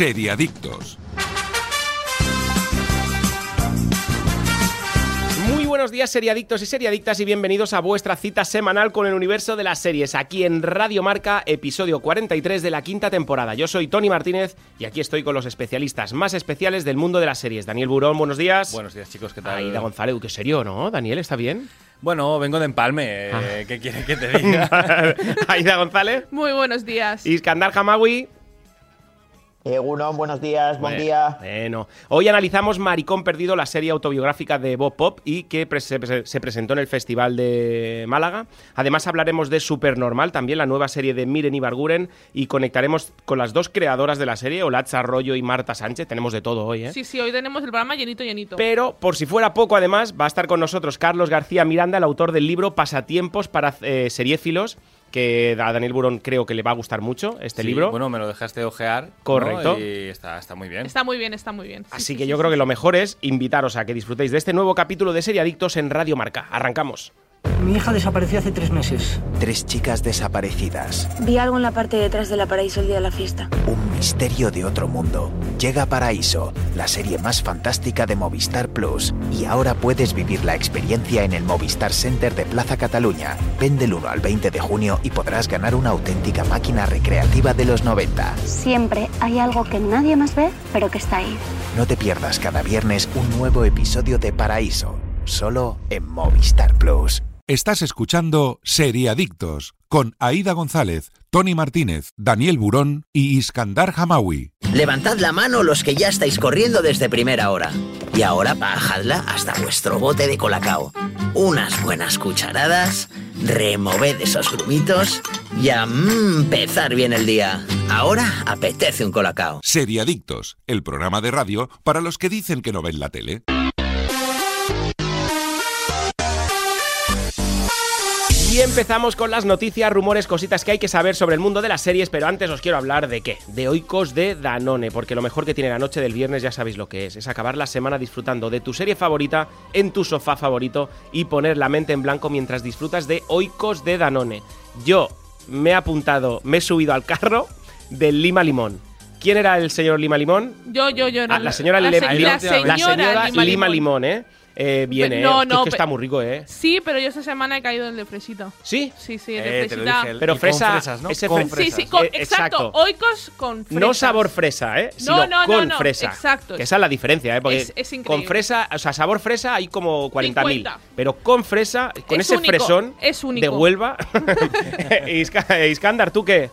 Seriadictos. Muy buenos días, seriadictos y seriadictas, y bienvenidos a vuestra cita semanal con el universo de las series, aquí en Radio Marca, episodio 43 de la quinta temporada. Yo soy Tony Martínez y aquí estoy con los especialistas más especiales del mundo de las series. Daniel Burón, buenos días. Buenos días, chicos, ¿qué tal? Aida González, qué serio, ¿no? Daniel, ¿está bien? Bueno, vengo de empalme. eh, Ah. ¿Qué quiere que te diga? Aida González. Muy buenos días. Iskandar Hamawi. Egunon, buenos días, buen Bueno, día. Bueno, hoy analizamos Maricón Perdido, la serie autobiográfica de Bob Pop y que pre- se, pre- se presentó en el Festival de Málaga. Además hablaremos de Supernormal, también la nueva serie de Miren Ibarguren y conectaremos con las dos creadoras de la serie, Olatza Arroyo y Marta Sánchez. Tenemos de todo hoy, ¿eh? Sí, sí, hoy tenemos el programa llenito, llenito. Pero, por si fuera poco, además, va a estar con nosotros Carlos García Miranda, el autor del libro Pasatiempos para eh, seriéfilos, que a Daniel Burón creo que le va a gustar mucho este Sí, libro. Bueno, me lo dejaste ojear. ¿no? Correcto. Y está, está muy bien. Está muy bien, está muy bien. Sí, Así sí, que sí, yo sí, creo que lo mejor es invitaros a que disfrutéis de este nuevo capítulo de Seriadictos en Radio Marca. Arrancamos. Mi hija desapareció hace tres meses. Tres chicas desaparecidas. Vi algo en la parte de detrás de la paraíso el día de la fiesta. Un misterio de otro mundo. Llega Paraíso, la serie más fantástica de Movistar Plus. Y ahora puedes vivir la experiencia en el Movistar Center de Plaza Cataluña. Ven del 1 al 20 de junio y podrás ganar una auténtica máquina recreativa de los 90. Siempre hay algo que nadie más ve, pero que está ahí. No te pierdas cada viernes un nuevo episodio de Paraíso. Solo en Movistar Plus. Estás escuchando Seriadictos con Aida González, Tony Martínez, Daniel Burón y Iskandar Hamawi. Levantad la mano los que ya estáis corriendo desde primera hora. Y ahora bajadla hasta vuestro bote de colacao. Unas buenas cucharadas, removed esos grumitos y a mm, empezar bien el día. Ahora apetece un colacao. Seriadictos, el programa de radio para los que dicen que no ven la tele. Y empezamos con las noticias, rumores, cositas que hay que saber sobre el mundo de las series, pero antes os quiero hablar de qué? De Oikos de Danone, porque lo mejor que tiene la noche del viernes ya sabéis lo que es, es acabar la semana disfrutando de tu serie favorita en tu sofá favorito y poner la mente en blanco mientras disfrutas de Oikos de Danone. Yo me he apuntado, me he subido al carro del Lima Limón. ¿Quién era el señor Lima Limón? Yo, yo, yo. no, Ah, la señora, la, señora, la señora Lima, Lima Limón. Limón, ¿eh? Eh, no, ¿eh? no, es que está muy rico, ¿eh? Sí, pero yo esta semana he caído en el de fresita. ¿Sí? Sí, sí, el Eh, de te lo fresita. dije, el- Pero y con fresa, fresas, ¿no? ese Con fre- Sí, fresas. sí, con- Eh, exacto. exacto. Oikos con fresas. No sabor fresa, ¿eh? Sino No, no, no, con no, fresa. exacto. Que esa es la diferencia, ¿eh? Porque Es- es increíble. con fresa, o sea, sabor fresa hay como 40.000. 50. Pero con fresa, con Es ese único, fresón es único. de Huelva. Isca- Iskandar, ¿tú qué?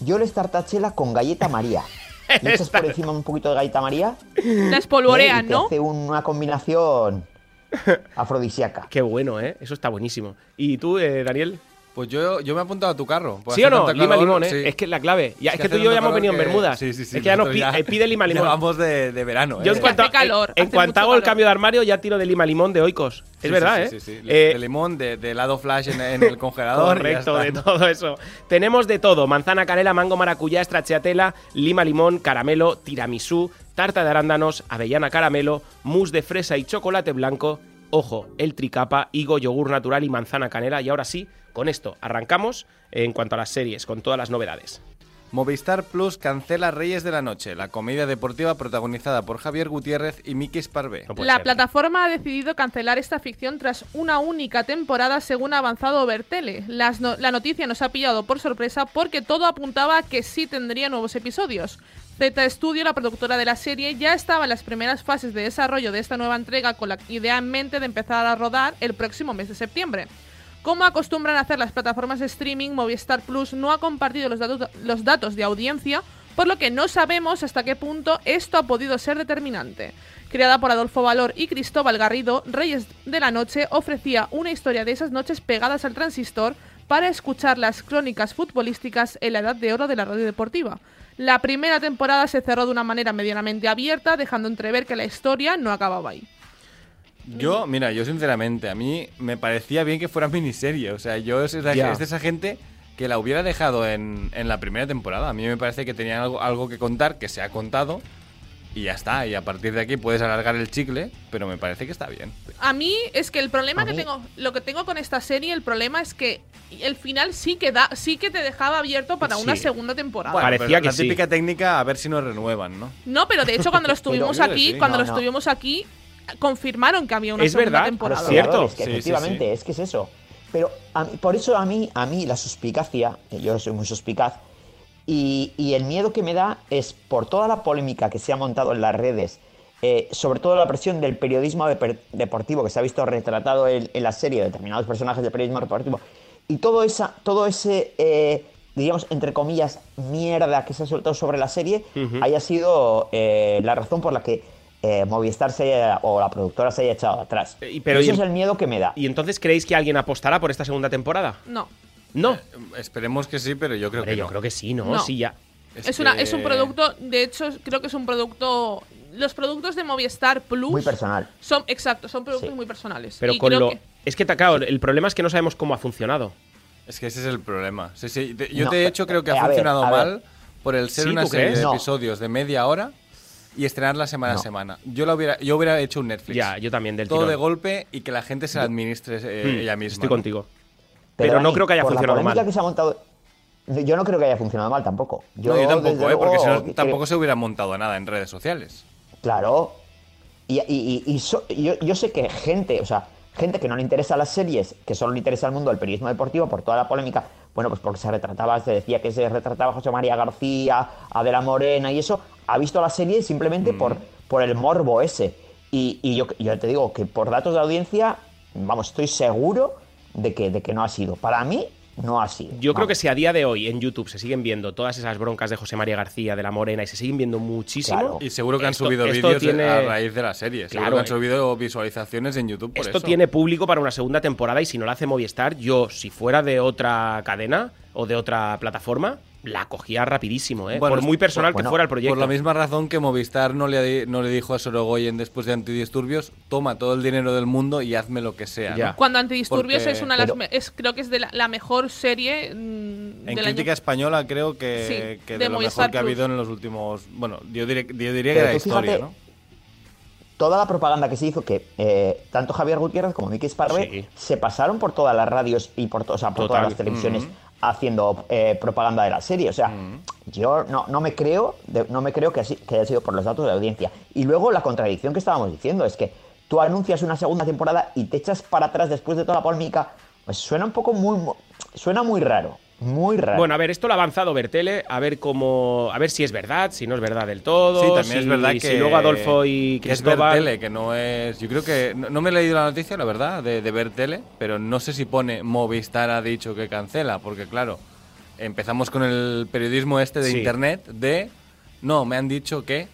Yo les tartachela con galleta María. Le echas por encima un poquito de galleta María. La espolvorean, ¿no? hace una combinación afrodisíaca. Qué bueno, ¿eh? Eso está buenísimo. ¿Y tú, eh, Daniel? Pues yo, yo me he apuntado a tu carro. ¿Sí o no? Lima calor, limón, ¿eh? sí. Es que es la clave. Ya, es, Es que, tú y yo ya hemos venido en Bermudas. Sí, sí, sí. es que ya nos pi- eh, pide Lima limón. Llevamos de, de verano, ¿eh? Yo en que cuanto, hace calor, en hace cuanto hago el cambio de armario ya tiro de lima limón de Oikos. Es Sí, verdad, sí, ¿eh? Sí, sí, sí. Eh, De limón, de, de helado flash en, en el congelador. ya Correcto, de todo eso. Tenemos de todo: manzana, canela, mango, maracuyá, stracciatella, lima, limón, caramelo, tiramisú, tarta de arándanos, avellana, caramelo, mousse de fresa y chocolate blanco. Ojo, el tricapa, higo, yogur natural y manzana canela. Y ahora sí, con esto arrancamos en cuanto a las series, con todas las novedades. Movistar Plus cancela Reyes de la Noche, la comedia deportiva protagonizada por Javier Gutiérrez y Miki Sparvé. No La ser. plataforma ha decidido cancelar esta ficción tras una única temporada según ha avanzado Bertele. Las no- la noticia nos ha pillado por sorpresa porque todo apuntaba a que sí tendría nuevos episodios. Z Studio, la productora de la serie, ya estaba en las primeras fases de desarrollo de esta nueva entrega con la idea en mente de empezar a rodar el próximo mes de septiembre. Como acostumbran a hacer las plataformas de streaming, Movistar Plus no ha compartido los datos, los datos de audiencia, por lo que no sabemos hasta qué punto esto ha podido ser determinante. Creada por Adolfo Valor y Cristóbal Garrido, Reyes de la Noche ofrecía una historia de esas noches pegadas al transistor para escuchar las crónicas futbolísticas en la edad de oro de la radio deportiva. La primera temporada se cerró de una manera medianamente abierta, dejando entrever que la historia no acababa ahí. Yo, mira, yo sinceramente, a mí me parecía bien que fuera miniserie. O sea, yo es de, Ya. es de esa gente que la hubiera dejado en, en la primera temporada. A mí me parece que tenían algo, algo que contar, que se ha contado. y ya está. Y a partir de aquí puedes alargar el chicle, pero me parece que está bien. A mí es que el problema A que mí- tengo, lo que tengo con esta serie, el problema es que el final sí que da, sí que te dejaba abierto para una segunda temporada. Bueno, Parecía que la sí. típica técnica, a ver si nos renuevan, ¿no? No, pero de hecho cuando lo estuvimos aquí, sí. cuando No, lo no. estuvimos aquí, confirmaron que había una Es segunda verdad, temporada. cierto. creadores, que Sí, sí, efectivamente, sí. es que es eso. Pero a mí- por eso a mí, a mí la suspicacia, yo soy muy suspicaz, y, y el miedo que me da es por toda la polémica que se ha montado en las redes, eh, sobre todo la presión del periodismo deper- deportivo que se ha visto retratado en, en la serie, determinados personajes del periodismo deportivo, y todo, esa, todo ese, eh, digamos, entre comillas, mierda que se ha soltado sobre la serie, haya sido eh, la razón por la que eh, Movistar se haya- o la productora se haya echado atrás. Eh, y- pero Eso y- es el miedo que me da. ¿Y entonces creéis que alguien apostará por esta segunda temporada? No. No. Esperemos que sí, pero yo creo Hombre, que yo no. creo que sí, ¿no? No. Sí, ya. Es, una, que- es un producto, de hecho, creo que es un producto. Los productos de Movistar Plus. Muy personal. Son, exacto, son productos Sí. muy personales. Pero Y con creo lo. que- Es que, claro, el problema es que no sabemos cómo ha funcionado. Es que ese es el problema. Sí, sí, de- yo No, de hecho creo que eh, ha funcionado ver. mal por el ser ¿Sí, una serie crees? de No. episodios de media hora y estrenarla semana a semana. Yo la hubiera, yo hubiera hecho un Netflix. Ya, yo también, del Todo tirón. de golpe y que la gente se la administre eh, Mm, ella misma. Estoy ¿no? contigo. Pero, no Dani, creo que haya funcionado mal. que se ha montado. Yo no creo que haya funcionado mal tampoco. Yo, No, yo tampoco, ¿eh? porque si no, creo- tampoco se hubiera montado nada en redes sociales. Claro. Y, y- y- y so- y yo, yo sé que gente, o sea, gente que no le interesa las series, que solo le interesa el mundo del periodismo deportivo por toda la polémica, bueno, pues porque se retrataba, se decía que se retrataba a José María García, Adela Morena y eso, ha visto la serie simplemente por, por el morbo ese. Y, y yo, yo te digo que por datos de audiencia, vamos, estoy seguro de que, de que no ha sido. Para mí, no sido. Yo creo que si a día de hoy en YouTube se siguen viendo todas esas broncas de José María García, de la Morena, y se siguen viendo muchísimo. Claro. Y seguro que han Esto- subido esto vídeos tiene- a raíz de la serie. Seguro Claro, que han eh. subido visualizaciones en YouTube por Esto eso. tiene público para una segunda temporada y si no la hace Movistar, yo, si fuera de otra cadena o de otra plataforma, la cogía rapidísimo, ¿eh? Bueno, por muy personal bueno, que fuera el proyecto. Por la misma razón que Movistar no le, no le dijo a Sorogoyen después de Antidisturbios, toma todo el dinero del mundo y hazme lo que sea. Cuando Antidisturbios Porque- es una de las. Pero- es, creo que es de la, la mejor serie. mm, En del crítica año. española creo que, Sí, que de de, lo Movistar mejor que ha habido en los últimos... Bueno, yo, diré- yo diría Pero que era tú historia, fíjate, ¿no? toda la propaganda que se hizo, que eh, tanto Javier Gutiérrez como Miki Sparve Sí. se pasaron por todas las radios y por, to- o sea, por todas las televisiones haciendo eh, propaganda de la serie. O sea, yo no, no me creo, no me creo que, así- que haya sido por los datos de la audiencia. Y luego la contradicción que estábamos diciendo es que tú anuncias una segunda temporada y te echas para atrás después de toda la polémica. Pues suena un poco muy, mu- suena muy raro, muy raro. Bueno, a ver, esto lo ha avanzado Bertele, a ver cómo, a ver si es verdad, si no es verdad del todo. Sí, también si- es verdad que... si luego Adolfo y que es Cristóbal. Bertele, que no es... Yo creo que... No, no me he leído la noticia, la verdad, de, de Bertele, pero no sé si pone Movistar ha dicho que cancela, porque claro, empezamos con el periodismo este de Sí. internet de... No, me han dicho que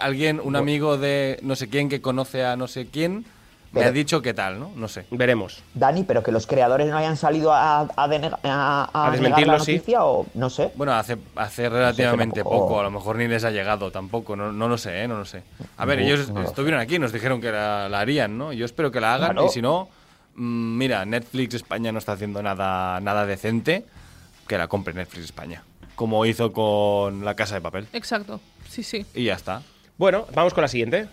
alguien, un amigo de no sé quién que conoce a no sé quién, me Pero- ha dicho que tal, ¿no? No sé. Veremos. Dani, pero que los creadores no hayan salido a, a, denega- a- a A negar desmentirlo, la sí. noticia o no sé. Bueno, hace, hace relativamente poco, a lo mejor ni les ha llegado tampoco, no, no lo sé, ¿eh? no lo sé. A ver, No, ellos no estuvieron aquí, nos dijeron que la, la harían, ¿no? Yo espero que la hagan Claro. y si no, mm, mira, Netflix España no está haciendo nada, nada decente, que la compre Netflix España, como hizo con La Casa de Papel. Exacto. Sí, sí. Y ya está. Bueno, vamos con la siguiente.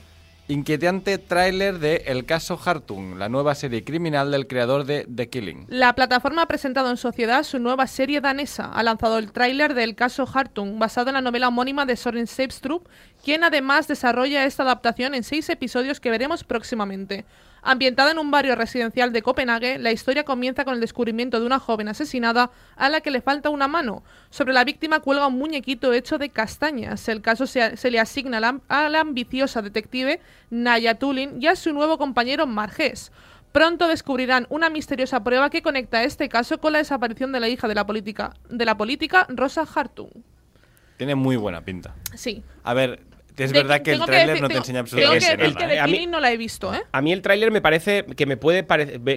Inquietante tráiler de El caso Hartung, la nueva serie criminal del creador de The Killing. La plataforma ha presentado en sociedad su nueva serie danesa. Ha lanzado el tráiler del caso Hartung, basado en la novela homónima de Soren Sebstrup, quien además desarrolla esta adaptación en seis episodios que veremos próximamente. Ambientada en un barrio residencial de Copenhague, la historia comienza con el descubrimiento de una joven asesinada a la que le falta una mano. Sobre la víctima cuelga un muñequito hecho de castañas. El caso se, se le asigna a la, a la ambiciosa detective Naya Tulin y a su nuevo compañero Marges. Pronto descubrirán una misteriosa prueba que conecta este caso con la desaparición de la hija de la política, de la política Rosa Hartung. Tiene muy buena pinta. Sí. A ver, es De- verdad que el tráiler no te enseña que absolutamente decir nada. que ¿eh? de A mí- Killing no la he visto, ¿eh? A mí el tráiler me parece que me puede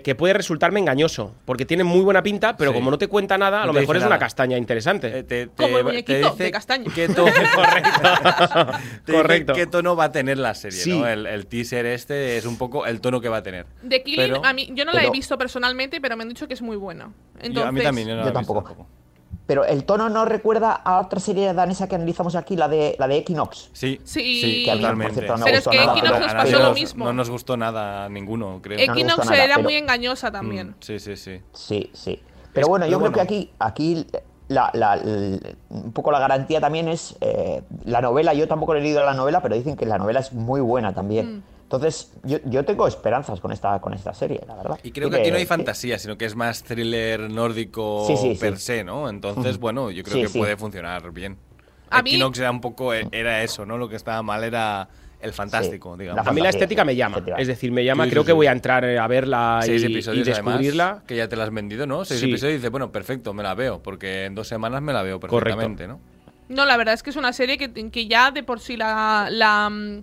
que puede resultarme engañoso, porque tiene muy buena pinta, pero Sí. como no te cuenta nada, a No lo te mejor es una castaña interesante. Eh, te- Como el te- muñequito te dice de castaña. to- Correcto. te dice Correcto. qué tono va a tener la serie, Sí. ¿no? El, el teaser este es un poco el tono que va a tener. De Killing, Pero- a mí, yo no la he visto personalmente, pero me han dicho que es muy buena. Entonces, Yo- a mí también, yo no Yo la he visto tampoco. Pero el tono no recuerda a otra serie danesa que analizamos aquí, la de la de Equinox. Sí, Sí. Que a mí, por cierto, no Pero es gustó que nada, Equinox pero- nos pasó lo mismo. No nos gustó nada a ninguno, creo. no Equinox nada, era pero- muy engañosa también. Mm, Sí, sí, sí. Sí, sí. Pero bueno, yo creo que aquí, aquí la, la- un poco la garantía también es eh, la novela. Yo tampoco he leído la novela, pero dicen que la novela es muy buena también. Mm. Entonces, yo, yo tengo esperanzas con esta, con esta serie, la verdad. Y creo Así que aquí no hay sí. fantasía, sino que es más thriller nórdico Sí, sí, sí. per se, ¿no? Entonces, bueno, yo creo Sí, que sí. puede funcionar bien. A mí- Equinox era un poco, era eso, ¿no? Lo que estaba mal era el fantástico, Sí, digamos. la A mí la estética sí, me llama. Es decir, me llama. Sí, sí, creo sí. que voy a entrar eh, a verla y, Seis y episodios descubrirla. además, que ya te la has vendido, ¿no? Seis Sí. episodios y dices, bueno, perfecto, me la veo, porque en dos semanas me la veo perfectamente, ¿no? No, la verdad es que es una serie que, que ya de por sí la, la, mm,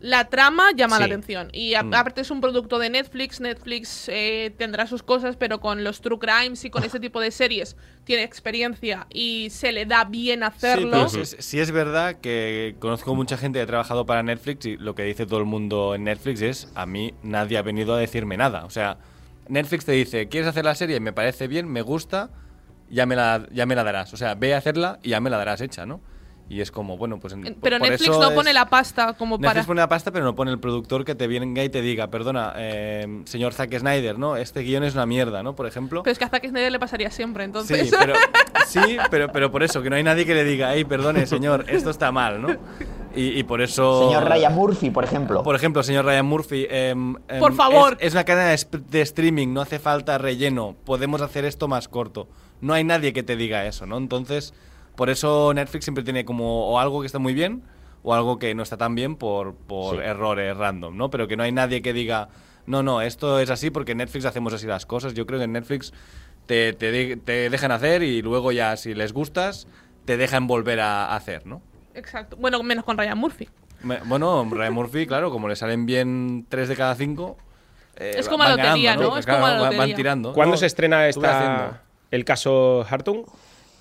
la trama llama la atención. Y a- Mm. aparte es un producto de Netflix. Netflix eh, tendrá sus cosas, pero con los true crimes y con ese tipo de series tiene experiencia y se le da bien Sí, hacerlo. pero sí, es- sí es verdad que conozco mucha gente que ha trabajado para Netflix y lo que dice todo el mundo en Netflix es a mí nadie ha venido a decirme nada. O sea, Netflix te dice, ¿quieres hacer la serie? Me parece bien, me gusta, ya me la, ya me la darás. O sea, ve a hacerla y ya me la darás hecha, ¿no? Y es como, bueno, pues... pero por Netflix eso no es- pone la pasta como Netflix para. pone la pasta, pero no pone el productor que te venga y te diga, perdona, eh, señor Zack Snyder, ¿no? Este guion es una mierda, ¿no? Por ejemplo. Pero es que a Zack Snyder le pasaría siempre, entonces. Sí, pero, sí pero, pero por eso, que no hay nadie que le diga, hey, perdone, señor, esto está mal, ¿no? Y, y por eso... Señor Ryan Murphy, por ejemplo. Por ejemplo, señor Ryan Murphy. em, em, Por favor. Es, es una cadena de streaming, no hace falta relleno. Podemos hacer esto más corto. No hay nadie que te diga eso, ¿no? Entonces, por eso Netflix siempre tiene como o algo que está muy bien o algo que no está tan bien por, por Sí. errores random, ¿no? Pero que no hay nadie que diga, no, no, esto es así porque en Netflix hacemos así las cosas. Yo creo que en Netflix te, te, de- te dejan hacer y luego ya, si les gustas, te dejan volver a hacer, ¿no? Exacto. Bueno, menos con Ryan Murphy. Me- Bueno, Ryan Murphy, claro, como le salen bien 3 de cada 5. Es como la lotería, ¿no? Es como la Van- tirando. ¿Cuándo No, se estrena esta, haciendo. el caso Hartung?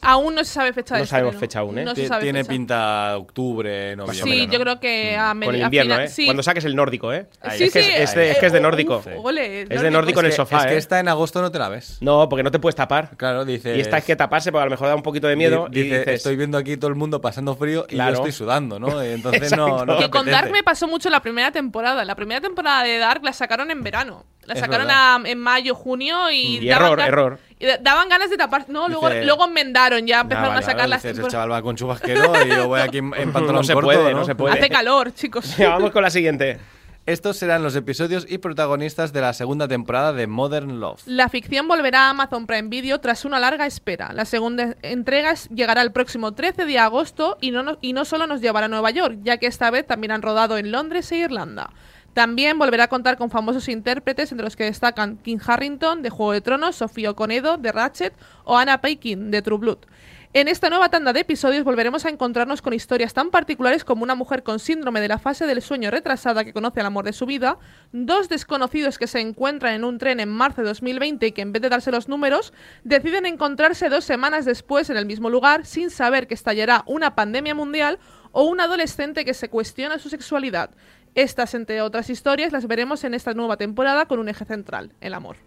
Aún no se sabe fecha de No sabemos estreno. fecha aún, ¿eh? No se Ti- sabe Tiene fecha. pinta octubre, noviembre. Sí, ¿no? yo creo que a Con el a invierno, final- ¿eh? sí. Cuando saques el nórdico, ¿eh? Ahí, Sí, es, que sí, es, es de, es que es de nórdico. uf, ole, Es de nórdico en el Es que- sofá, Es que ¿eh? esta en agosto no te la ves. No, porque no te puedes tapar. Claro, dice. Y esta hay que taparse porque a lo mejor da un poquito de miedo. Dice, y dices, estoy viendo aquí todo el mundo pasando frío y Claro. yo estoy sudando, ¿no? Entonces no, no Que con apetece. Dark me pasó mucho la primera temporada. La primera temporada de Dark la sacaron en verano. La Es sacaron a- en mayo, junio y. Y daban error, error. y da- daban ganas de tapar. No, luego, Dice- luego enmendaron, ya empezaron vale, a sacar las el chaval va con chubasquero y yo voy aquí en, en pantalón No se corto, puede, ¿no? no se puede. Hace calor, chicos. Venga, vamos con la siguiente. Estos serán los episodios y protagonistas de la segunda temporada de Modern Love. La ficción volverá a Amazon Prime Video tras una larga espera. La segunda entrega llegará el próximo 13 de agosto y no, no- y no solo nos llevará a Nueva York, ya que esta vez también han rodado en Londres e Irlanda. También volverá a contar con famosos intérpretes, entre los que destacan Kim Harrington, de Juego de Tronos, Sofía Oconedo, de Ratchet, o Anna Paquin, de True Blood. En esta nueva tanda de episodios volveremos a encontrarnos con historias tan particulares como una mujer con síndrome de la fase del sueño retrasada que conoce al amor de su vida, dos desconocidos que se encuentran en un tren en marzo de 2020 y que en vez de darse los números, deciden encontrarse dos semanas después en el mismo lugar sin saber que estallará una pandemia mundial o un adolescente que se cuestiona su sexualidad. Estas, entre otras historias, las veremos en esta nueva temporada con un eje central, el amor.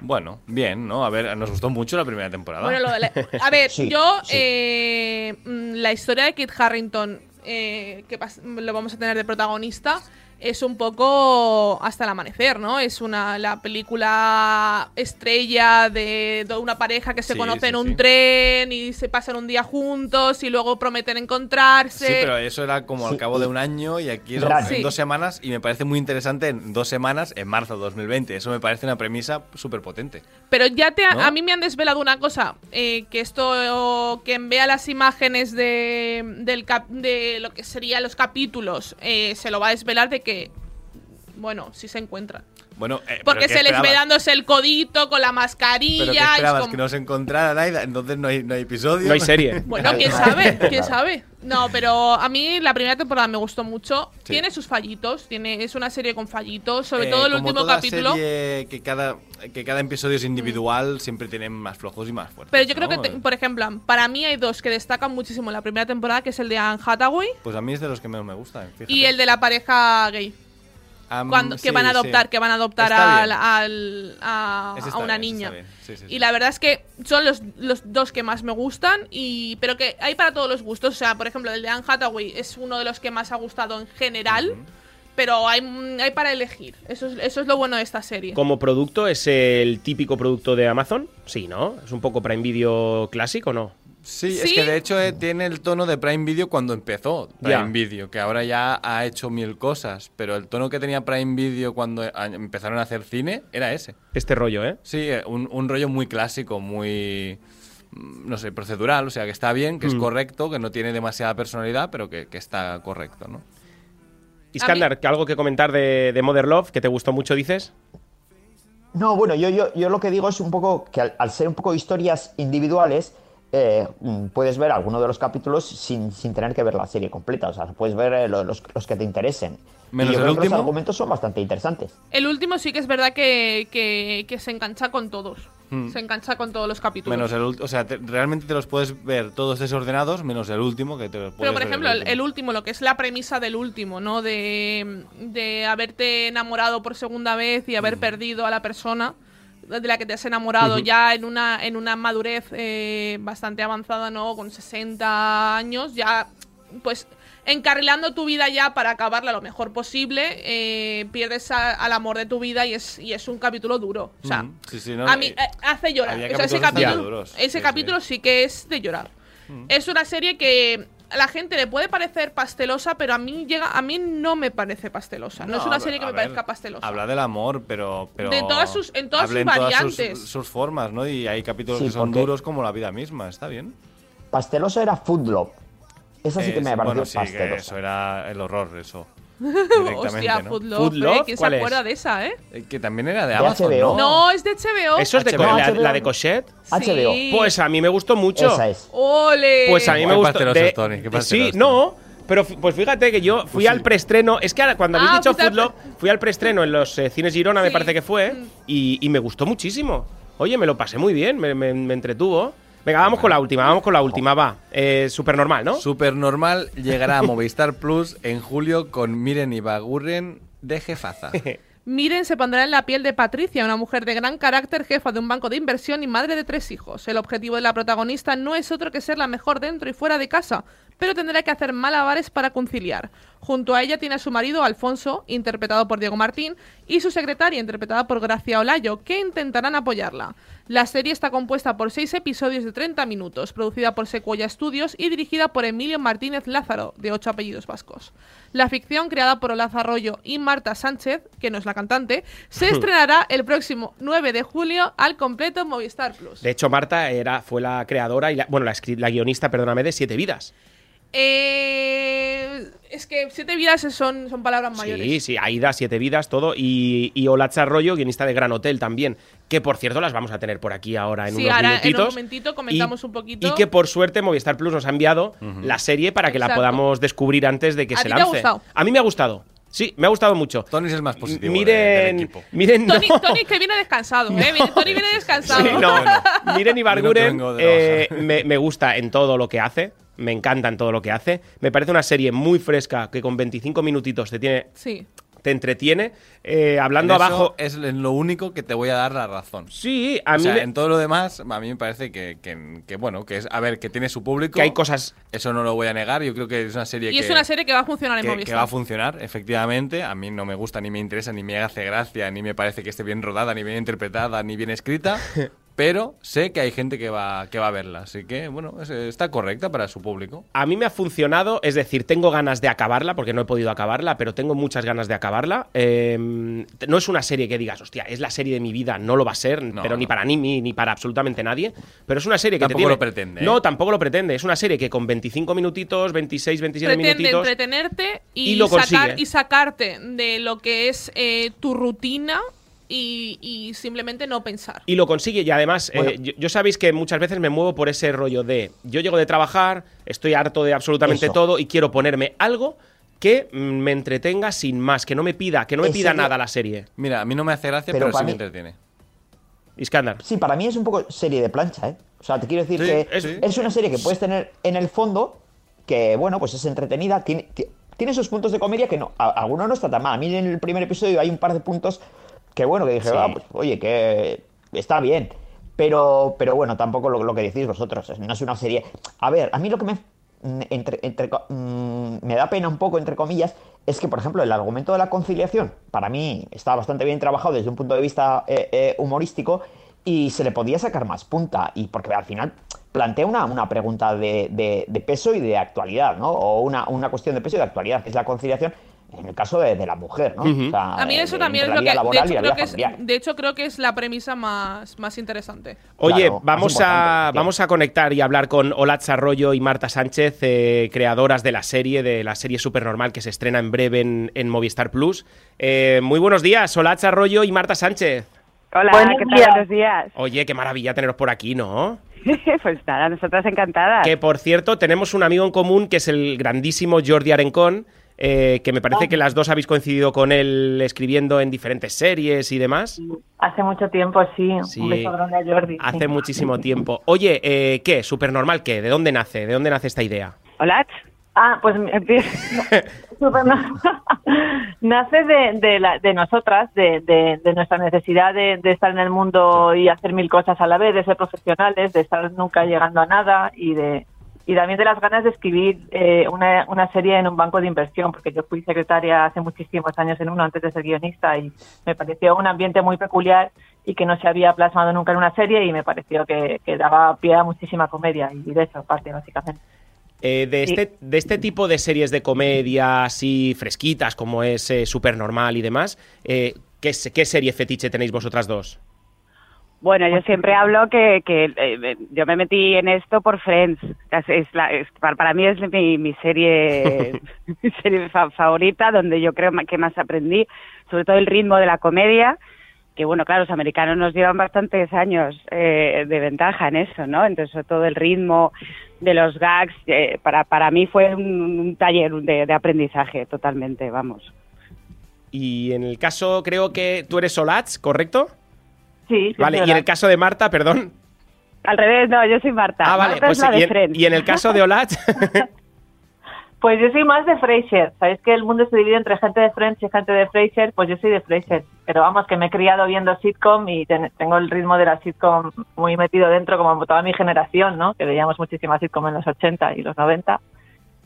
Bueno, bien, ¿no? A ver, nos gustó mucho la primera temporada. Bueno, lo de la- a ver, Sí, yo sí. eh, mm, la historia de Kit Harrington eh, que lo vamos a tener de protagonista es un poco hasta el amanecer, ¿no? Es una la película estrella de, de una pareja que se Sí, conoce en un sí. tren y se pasan un día juntos y luego prometen encontrarse. Sí, pero eso era como al cabo de un año y aquí es en Sí. dos semanas y me parece muy interesante en dos semanas en marzo de 2020. Eso me parece una premisa súper potente. Pero ya te, ¿No? a mí me han desvelado una cosa, eh, que esto, quien vea las imágenes de, del cap- de lo que serían los capítulos, eh, se lo va a desvelar de que, bueno, sí se encuentran. Bueno, eh, Porque ¿pero qué se les ve dándose el codito con la mascarilla. ¿Pero qué es esperabas? como- ¿Que no se encontrara Naida? Entonces no hay, no hay episodio. No hay serie. Bueno, quién sabe, quién sabe. No, pero a mí la primera temporada me gustó mucho. Sí. Tiene sus fallitos, tiene, es una serie con fallitos, sobre Eh, todo el como último toda capítulo. serie que cada, que cada episodio es individual, siempre tienen más flojos y más fuertes. Pero yo creo ¿no? que, te- por ejemplo, para mí hay dos que destacan muchísimo en la primera temporada, que es el de Anne Hathaway Pues a mí es de los que menos me gustan. fíjate. y el de la pareja gay. Cuando, que van a sí. adoptar, que van a adoptar al- a, una bien, niña. está bien. Sí, sí, sí. Y la verdad es que son los, los dos que más me gustan, y pero que hay para todos los gustos. O sea, por ejemplo, el de Anne Hathaway es uno de los que más ha gustado en general, pero hay, hay para elegir. Eso es, eso es lo bueno de esta serie. Como producto, ¿es el típico producto de Amazon? Sí, ¿no? ¿Es un poco Prime Video clásico o no? Sí, es que de hecho eh, tiene el tono de Prime Video cuando empezó Prime. Video, que ahora ya ha hecho mil cosas, pero el tono que tenía Prime Video cuando a- empezaron a hacer cine era ese. Este rollo, ¿eh? Sí, eh, un, un rollo muy clásico, muy, mm, no sé, procedural, o sea, que está bien, que es Mm. correcto, que no tiene demasiada personalidad, pero que, que está correcto, ¿no? Iskandar, ¿que ¿algo que comentar de, de Mother Love que te gustó mucho, dices? No, bueno, yo, yo, yo lo que digo es un poco que al, al ser un poco historias individuales, eh, mm, puedes ver alguno de los capítulos sin, sin tener que ver la serie completa. O sea, puedes ver eh, lo- los, los que te interesen. Menos y yo el creo que último. los argumentos son bastante interesantes. El último sí que es verdad que, que- que se engancha con todos. Hmm. Se engancha con todos los capítulos. Menos el último, o sea, te- realmente te los puedes ver todos desordenados, menos el último, que te los puedes Pero, por ver ejemplo, el, último. el último, lo que es la premisa del último, ¿no? De, de haberte enamorado por segunda vez y haber perdido a la persona de la que te has enamorado ya en una, en una madurez eh, bastante avanzada, ¿no? Con 60 años, ya, pues, encarrilando tu vida ya para acabarla lo mejor posible, eh, pierdes a- al amor de tu vida y es, y es un capítulo duro. O sea, sí, sí, no, a mí eh, hace llorar. había O sea, ese capítulo, ese Sí, capítulo sí. que es de llorar. Es una serie que a la gente le puede parecer pastelosa, pero a mí llega, a mí no me parece pastelosa. No, es una serie que me ver, parezca pastelosa. Habla del amor, pero. pero De todas sus- en todas sus variantes. sus, sus formas, ¿no? Y hay capítulos Sí, que son duros como la vida misma, está bien. Pasteloso era Food Love. Esa sí que Es- me pareció bueno, sí, que pastelosa. eso era el horror, eso. Hostia, ¿no? Food Love, Food ¿eh? ¿Quién se acuerda de esa, eh? Eh, Que también era de De Amazon, HBO. ¿no? No, es de HBO. ¿Eso es de HBO. la, de Cochet? HBO. Sí. Pues a mí me gustó mucho. Esa es. ¡Ole! Pues a mí Qué me gustó. de- Tony, qué sí, no. Pero pues fíjate que yo fui Pues al preestreno. Es que ahora, cuando habéis Ah, dicho al Food Love, fui al preestreno en los eh, cines Girona, me parece que fue, Mm. y, y me gustó muchísimo. Oye, me lo pasé muy bien, me, me- me entretuvo. Venga, vamos con la última, vamos con la última, va. Eh, Súper normal, ¿no? Super normal llegará a Movistar Plus en julio con Miren Ibaguren de jefaza. Miren se pondrá en la piel de Patricia, una mujer de gran carácter, jefa de un banco de inversión y madre de tres hijos. El objetivo de la protagonista no es otro que ser la mejor dentro y fuera de casa, pero tendrá que hacer malabares para conciliar. Junto a ella tiene a su marido Alfonso, interpretado por Diego Martín, y su secretaria, interpretada por Gracia Olayo, que intentarán apoyarla. La serie está compuesta por seis episodios de 30 minutos, producida por Sequoia Studios y dirigida por Emilio Martínez Lázaro, de ocho apellidos vascos. La ficción, creada por Olaz Arroyo y Marta Sánchez, que no es la cantante, se estrenará el próximo 9 de julio al completo en Movistar Plus. De hecho, Marta era, fue la creadora y la, bueno, la, guionista, perdóname, de Siete Vidas. Eh, es que siete vidas son, son palabras mayores. Sí, sí, Aida, Siete Vidas, todo. Y, y Olatza Arroyo, guionista de Gran Hotel también. Que por cierto las vamos a tener por aquí ahora en Sí, unos ahora en un minutitos. momentito comentamos Y- un poquito. Y que por suerte Movistar Plus nos ha enviado la serie para que la podamos descubrir antes de que ¿A se ti te ha lance. gustado? A mí me ha gustado. Sí, me ha gustado mucho. Tony es el más positivo de- Miren, del equipo. miren, no. Tony, Tony que viene descansado, ¿eh? Tony viene descansado. Sí, no, no. Miren Ibarguren eh, me, me gusta en todo lo que hace. Me encanta en todo lo que hace. Me parece una serie muy fresca que con 25 minutitos te tiene Sí. te entretiene. Eh, hablando En eso abajo. es lo único que te voy a dar la razón. Sí, a o mí sea, me- en todo lo demás, a mí me parece que, que- que, bueno, que es, a ver, que tiene su público. que hay cosas. Eso no lo voy a negar. Yo creo que es una serie Y que. es una serie que va a funcionar en que, Movistar. que va a funcionar, efectivamente. A mí no me gusta, ni me interesa, ni me hace gracia, ni me parece que esté bien rodada, ni bien interpretada, ni bien escrita. pero sé que hay gente que va, que va a verla. Así que, bueno, es- está correcta para su público. A mí me ha funcionado, es decir, tengo ganas de acabarla, porque no he podido acabarla, pero tengo muchas ganas de acabarla. Eh, no es una serie que digas, hostia, es la serie de mi vida, no lo va a ser, No, pero ni para mí ni, ni para absolutamente nadie. Pero es una serie que Tampoco te tiene... lo pretende, ¿eh? No, tampoco lo pretende. Es una serie que con 25 minutitos, 26, 27 Pretende minutitos. entretenerte y, y lo sacar, consigue. y sacarte de lo que es eh, tu rutina y, y simplemente no pensar. Y lo consigue, y además, eh, yo, yo sabéis que muchas veces me muevo por ese rollo de yo llego de trabajar, estoy harto de absolutamente Eso. todo y quiero ponerme algo que me entretenga sin más, que no me pida, que no me pida nada la serie. Mira, a mí no me hace gracia, Pero sí me mí- entretiene. Iskandar. Sí, para mí es un poco serie de plancha, ¿eh? O sea, te quiero decir Sí, que es- es, una serie que puedes tener en el fondo, que bueno, pues es entretenida, tiene, ti- tiene sus puntos de comedia que no, a- alguno no está tan mal. A mí en el primer episodio hay un par de puntos que bueno, que dije, Sí. "Ah, pues, oye, que está bien. Pero, pero bueno, tampoco lo, lo que decís vosotros, no es una serie. A ver, a mí lo que me, mm, entre, mm, me da pena un poco, entre comillas, es que, por ejemplo, el argumento de la conciliación, para mí está bastante bien trabajado desde un punto de vista eh, eh, humorístico y se le podía sacar más punta. Y porque al final plantea una, una pregunta de, de- de peso y de actualidad, ¿no? O una, una cuestión de peso y de actualidad, que es la conciliación en el caso de, de la mujer, ¿no? O sea, A mí eso de- también es lo que. De hecho, la creo que es, de hecho, creo que es la premisa más, más interesante. Oye, Claro, vamos, a, sí. vamos a conectar y hablar con Olatz Arroyo y Marta Sánchez, eh, creadoras de la serie, de la serie Supernormal que se estrena en breve en, en Movistar Plus. Eh, muy buenos días, Olatz Arroyo y Marta Sánchez. Hola, Buenos ¿qué tal? días. Buenos días. Oye, qué maravilla teneros por aquí, ¿no? pues nada, nosotras encantadas. Que por cierto, tenemos un amigo en común que es el grandísimo Jordi Arencón, eh, que me parece que las dos habéis coincidido con él escribiendo en diferentes series y demás. Hace mucho tiempo, sí. Sí. Un beso grande a Jordi. Hace sí. muchísimo tiempo. Oye, eh, ¿qué? ¿Supernormal qué? ¿De dónde nace? ¿De dónde nace esta idea? Hola. Ah, pues no- nace de, de, la- de nosotras, de, de- de nuestra necesidad de, de estar en el mundo y hacer mil cosas a la vez, de ser profesionales, de estar nunca llegando a nada y de y también de las ganas de escribir eh, una, una serie en un banco de inversión, porque yo fui secretaria hace muchísimos años en uno antes de ser guionista y me pareció un ambiente muy peculiar y que no se había plasmado nunca en una serie y me pareció que, que daba pie a muchísima comedia y de eso parte básicamente. Eh, de, Sí. este, de este tipo de series de comedia así fresquitas, como es eh, Supernormal y demás, eh, ¿qué, ¿qué serie fetiche tenéis vosotras dos? Bueno, yo siempre hablo que, que eh, yo me metí en esto por Friends. Es, es la- es- para, para mí es mi, mi serie, mi serie fa- favorita, donde yo creo que más aprendí, sobre todo el ritmo de la comedia, que bueno, claro, los americanos nos llevan bastantes años eh, de ventaja en eso, ¿no? Entonces, sobre todo el ritmo de los gags, eh, para, para mí fue un, un taller de, de aprendizaje totalmente, vamos. Y en el caso, creo que tú eres Solatz, ¿correcto? Sí, Vale, y en el caso de Marta, perdón. Al revés, no, yo soy Marta. Ah, vale, Marta pues es la de y, en, Friends. y en el caso de Olatz, Pues yo soy más de Frasier. Sabéis que el mundo se divide entre gente de Friends y gente de Frasier. Pues yo soy de Frasier. Pero vamos, que me he criado viendo sitcom y ten- tengo el ritmo de la sitcom muy metido dentro, como toda mi generación, ¿no? Que veíamos muchísimas sitcom en los 80 y los 90.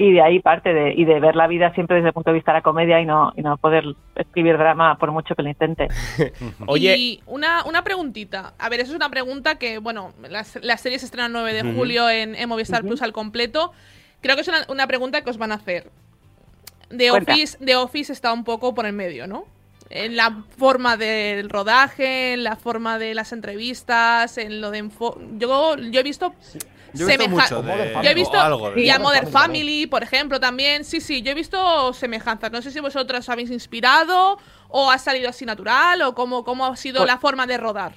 Y de ahí parte de, y de ver la vida siempre desde el punto de vista de la comedia y no, y no poder escribir drama por mucho que lo intente. oye, Y una, una preguntita. A ver, eso es una pregunta que, bueno, la, la serie se estrena el 9 de julio en, en Movistar Plus al completo. Creo que es una, una pregunta que os van a hacer. The Cuenta. Office, The Office está un poco por el medio, ¿no? En la forma del rodaje, en la forma de las entrevistas, en lo de... enfo- Yo, yo he visto... he visto semeja- mucho de- Yo he visto... algo de- y a Modern Modern Family por ejemplo, también. Sí, sí, yo he visto semejanzas. No sé si vosotros os habéis inspirado o ha salido así natural o cómo, cómo ha sido Pues- la forma de rodar.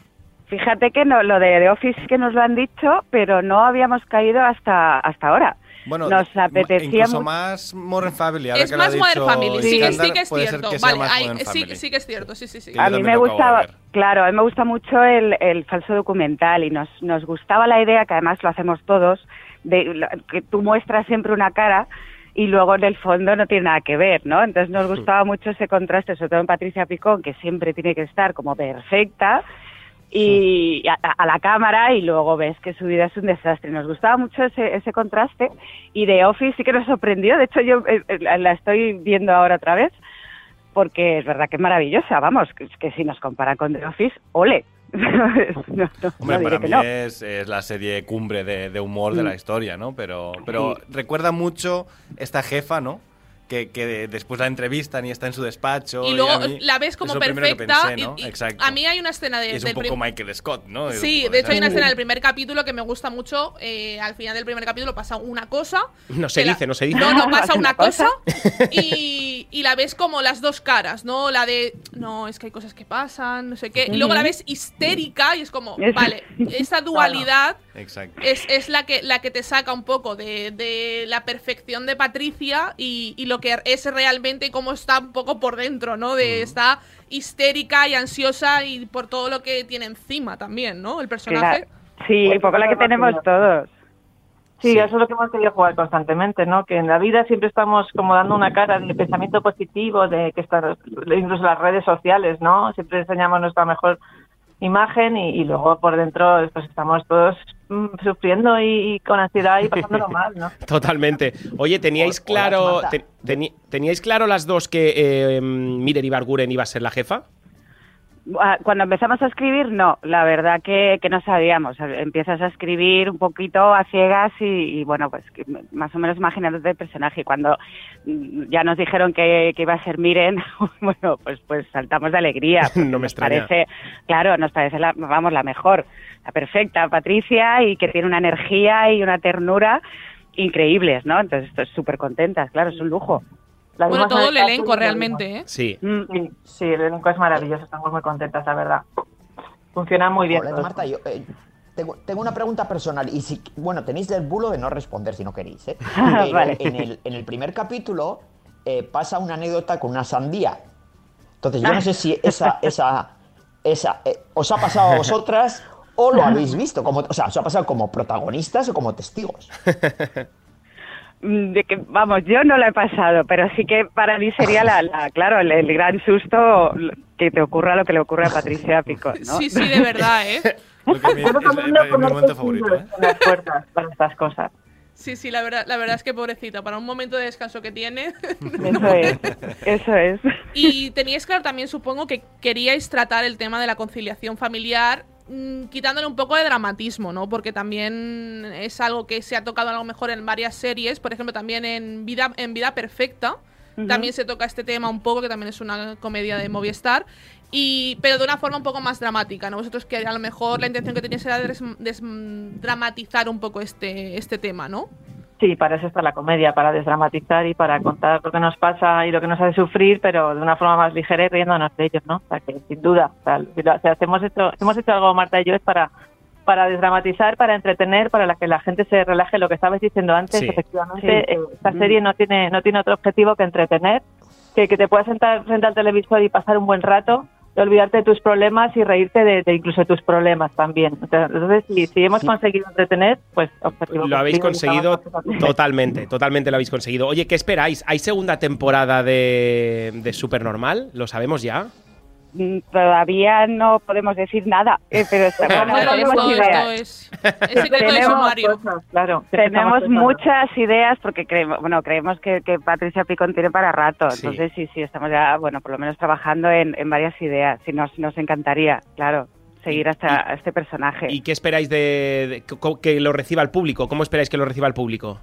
Fíjate que no, lo de The Office que nos lo han dicho, pero no habíamos caído hasta, hasta ahora. Bueno, nos apetecía incluso más Modern Family. Ahora Es que lo ha más Modern Family, sí, Iskandar, sí que es cierto. que Vale, sí, que es cierto, sí, sí, sí. Que yo A mí me gustaba, claro, a mí me gusta mucho el, el falso documental y nos, nos gustaba la idea, que además lo hacemos todos, de la- que tú muestras siempre una cara y luego en el fondo no tiene nada que ver, ¿no? Entonces nos gustaba mucho ese contraste, sobre todo en Patricia Picón, que siempre tiene que estar como perfecta y a, a la cámara y luego ves que su vida es un desastre. Nos gustaba mucho ese, ese contraste y de Office sí que nos sorprendió. De hecho, yo eh, eh, la estoy viendo ahora otra vez porque es verdad que es maravillosa. Vamos, que, que si nos comparan con The Office, ole. no, no, Hombre, no para mí es, es la serie cumbre de, de humor de Mm. la historia, ¿no? Pero, pero recuerda mucho esta jefa, ¿no? Que, que después la entrevistan y está en su despacho. Y luego la ves es como perfecta. pensé, ¿no? y- y Exacto. a mí hay una escena de, Y es un poco Michael Scott, ¿no? Sí, de hecho hay una es- escena del primer capítulo que me gusta mucho. eh, al final del primer capítulo pasa una cosa. no se la- dice, no se dice. No, no, pasa ¿Pasa una cosa? y, y la ves como las dos caras, ¿no? La de, no, es que hay cosas que pasan, no sé qué. Y luego la ves histérica y es como, vale, esa dualidad Exacto. es, es la, que, la que te saca un poco de, de la perfección de Patricia y, y lo que es realmente y cómo está un poco por dentro, ¿no? De está histérica y ansiosa y por todo lo que tiene encima también, ¿no? El personaje. Claro. Sí, un poco la que tenemos todos. Sí, eso es lo que hemos querido jugar constantemente, ¿no? Que en la vida siempre estamos como dando una cara de pensamiento positivo, de que están incluso las redes sociales, ¿no? Siempre enseñamos nuestra mejor imagen y, y luego por dentro pues estamos todos sufriendo y, y con ansiedad y pasándolo mal, ¿no? Totalmente. Oye, ¿teníais claro Marta. te- teni- ¿teníais claro las dos que eh, Miren Ibarguren iba a ser la jefa? Ah, Cuando empezamos a escribir, no, la verdad que, que no sabíamos. Empiezas a escribir un poquito a ciegas y, y, bueno, pues que más o menos imaginándote el personaje. Y cuando mm, ya nos dijeron que, que iba a ser Miren, bueno, pues pues saltamos de alegría. No me nos extraña. Parece, claro, nos parece, la, vamos, la mejor, la perfecta Patricia y que tiene una energía y una ternura increíbles, ¿no? Entonces, estoy súper contentas, claro, es un lujo. La Bueno, todo el elenco realmente. ¿eh? Sí. Mm, Sí, sí, el elenco es maravilloso, estamos muy contentas, la verdad. Funciona muy bien. Hola. Marta, yo eh, tengo, tengo una pregunta personal y si, bueno, tenéis el bulo de no responder si no queréis, ¿eh? Pero Vale. en, el, en el primer capítulo eh, pasa una anécdota con una sandía. Entonces yo no sé si esa, esa, esa eh, os ha pasado a vosotras o lo habéis visto, como, o sea, os ha pasado como protagonistas o como testigos. Mm, de que vamos yo no la he pasado pero sí que para mí sería la, la- claro el, el gran susto que te ocurra lo que le ocurre a Patricia Pico ¿no? Sí, sí, de verdad, ¿eh? Lo que me- Yo es, recomiendo es mi ponerte momento favorito, ¿eh? las puertas para estas cosas. Sí, sí, la verdad, la verdad es que pobrecita, para un momento de descanso que tiene. eso es eso es Y teníais claro también, supongo, que queríais tratar el tema de la conciliación familiar quitándole un poco de dramatismo, ¿no? Porque también es algo que se ha tocado a lo mejor en varias series, por ejemplo, también en Vida, en Vida Perfecta, también se toca este tema un poco, que también es una comedia de Movistar, y, pero de una forma un poco más dramática, ¿no? Vosotros que a lo mejor la intención que teníais era des- desdramatizar un poco este, este tema, ¿no? Sí, para eso está la comedia, para desdramatizar y para contar lo que nos pasa y lo que nos hace sufrir, pero de una forma más ligera y riéndonos de ellos, ¿no? O sea, que sin duda, o sea, si lo- o sea, si hemos hecho, si hemos hecho algo, Marta y yo, es para para desdramatizar, para entretener, para la que la gente se relaje. Lo que estabais diciendo antes, Sí. efectivamente, Sí. eh, esta Mm. serie no tiene no tiene otro objetivo que entretener, que, que te puedas sentar frente al televisor y pasar un buen rato, de olvidarte de tus problemas y reírte de, de incluso tus problemas también. Entonces, si, si hemos conseguido entretener, pues objetivo Lo habéis conseguido totalmente, totalmente lo habéis conseguido. Oye, ¿qué esperáis? ¿Hay segunda temporada de, de Supernormal? ¿Lo sabemos ya? Mm, todavía no podemos decir nada eh, pero bueno, Pero tenemos esto, ideas esto es, es Tenemos sumario. Cosas, claro, Tenemos estamos muchas ideas porque creemos, bueno, creemos que, que Patricia Picón tiene para rato. Sí. Entonces sí, sí, estamos ya, bueno, por lo menos trabajando en, en varias ideas. Sí, nos, nos encantaría, claro, seguir hasta a este personaje. ¿Y qué esperáis de, que lo reciba el público? ¿Cómo esperáis que lo reciba el público?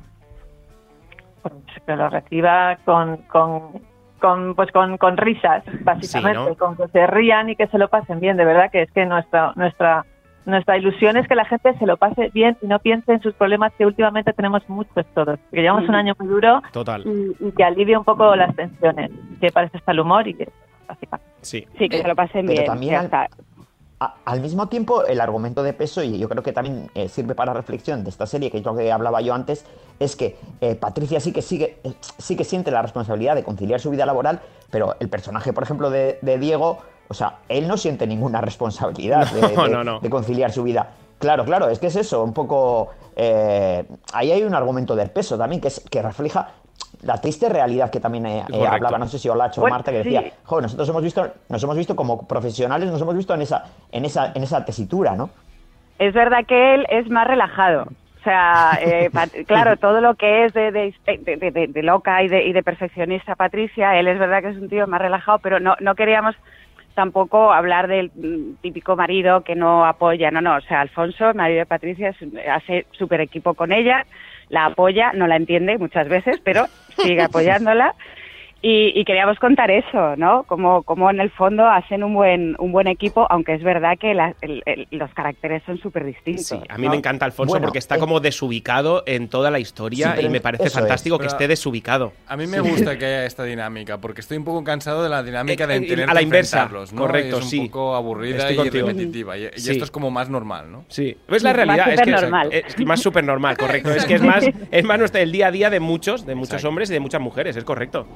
Pues, que lo reciba con, con, con, pues con, con risas, básicamente, Sí, ¿no? con que se rían y que se lo pasen bien. De verdad que es que nuestra, nuestra, nuestra ilusión es que la gente se lo pase bien y no piense en sus problemas que últimamente tenemos muchos todos. Que llevamos un año muy duro Total. y, y que alivie un poco las tensiones, que eso está el humor y que básicamente. Sí. sí, que se lo pasen Pero bien. también. A- al mismo tiempo, el argumento de peso, y yo creo que también eh, sirve para reflexión de esta serie, que es lo que hablaba yo antes, es que eh, Patricia sí que, sigue, eh, sí que siente la responsabilidad de conciliar su vida laboral, pero el personaje, por ejemplo, de, de Diego, o sea, él no siente ninguna responsabilidad de, No, de- no, no. de conciliar su vida. Claro, claro, es que es eso, un poco... eh, ahí hay un argumento del peso también, que, es, que refleja la triste realidad que también eh, eh, hablaba, no sé si Olacho o Marta, que sí. decía, joder, nosotros hemos visto, nos hemos visto como profesionales, nos hemos visto en esa, en esa, en esa tesitura, ¿no? Es verdad que él es más relajado. O sea, eh, claro, todo lo que es de, de, de- de- de- de loca y de, y de perfeccionista Patricia, él es verdad que es un tío más relajado, pero no, no queríamos tampoco hablar del mm, típico marido que no apoya, no, no, o sea, Alfonso, marido de Patricia, es un- hace súper equipo con ella, la apoya, no la entiende muchas veces, pero sigue apoyándola. Y, y queríamos contar eso, ¿no? Como, como en el fondo hacen un buen, un buen equipo, aunque es verdad que la- el- el- los caracteres son súper distintos. Sí, a mí ¿no? me encanta Alfonso Bueno, porque está eh, como desubicado en toda la historia Sí, y me parece es. fantástico que Pero- esté desubicado. A mí me gusta que haya esta dinámica, porque estoy un poco cansado de la dinámica de Eh, eh, tener a la que inversa, enfrentarlos, ¿no? correcto, es un sí. poco aburrida Estoy y contigo. repetitiva. Y, y Sí. esto es como más normal, ¿no? Sí, es la Más realidad, es que supernormal. es más super normal, correcto. Es que es más, es más nuestro el día a día de muchos, de muchos Exacto. hombres y de muchas mujeres, es correcto.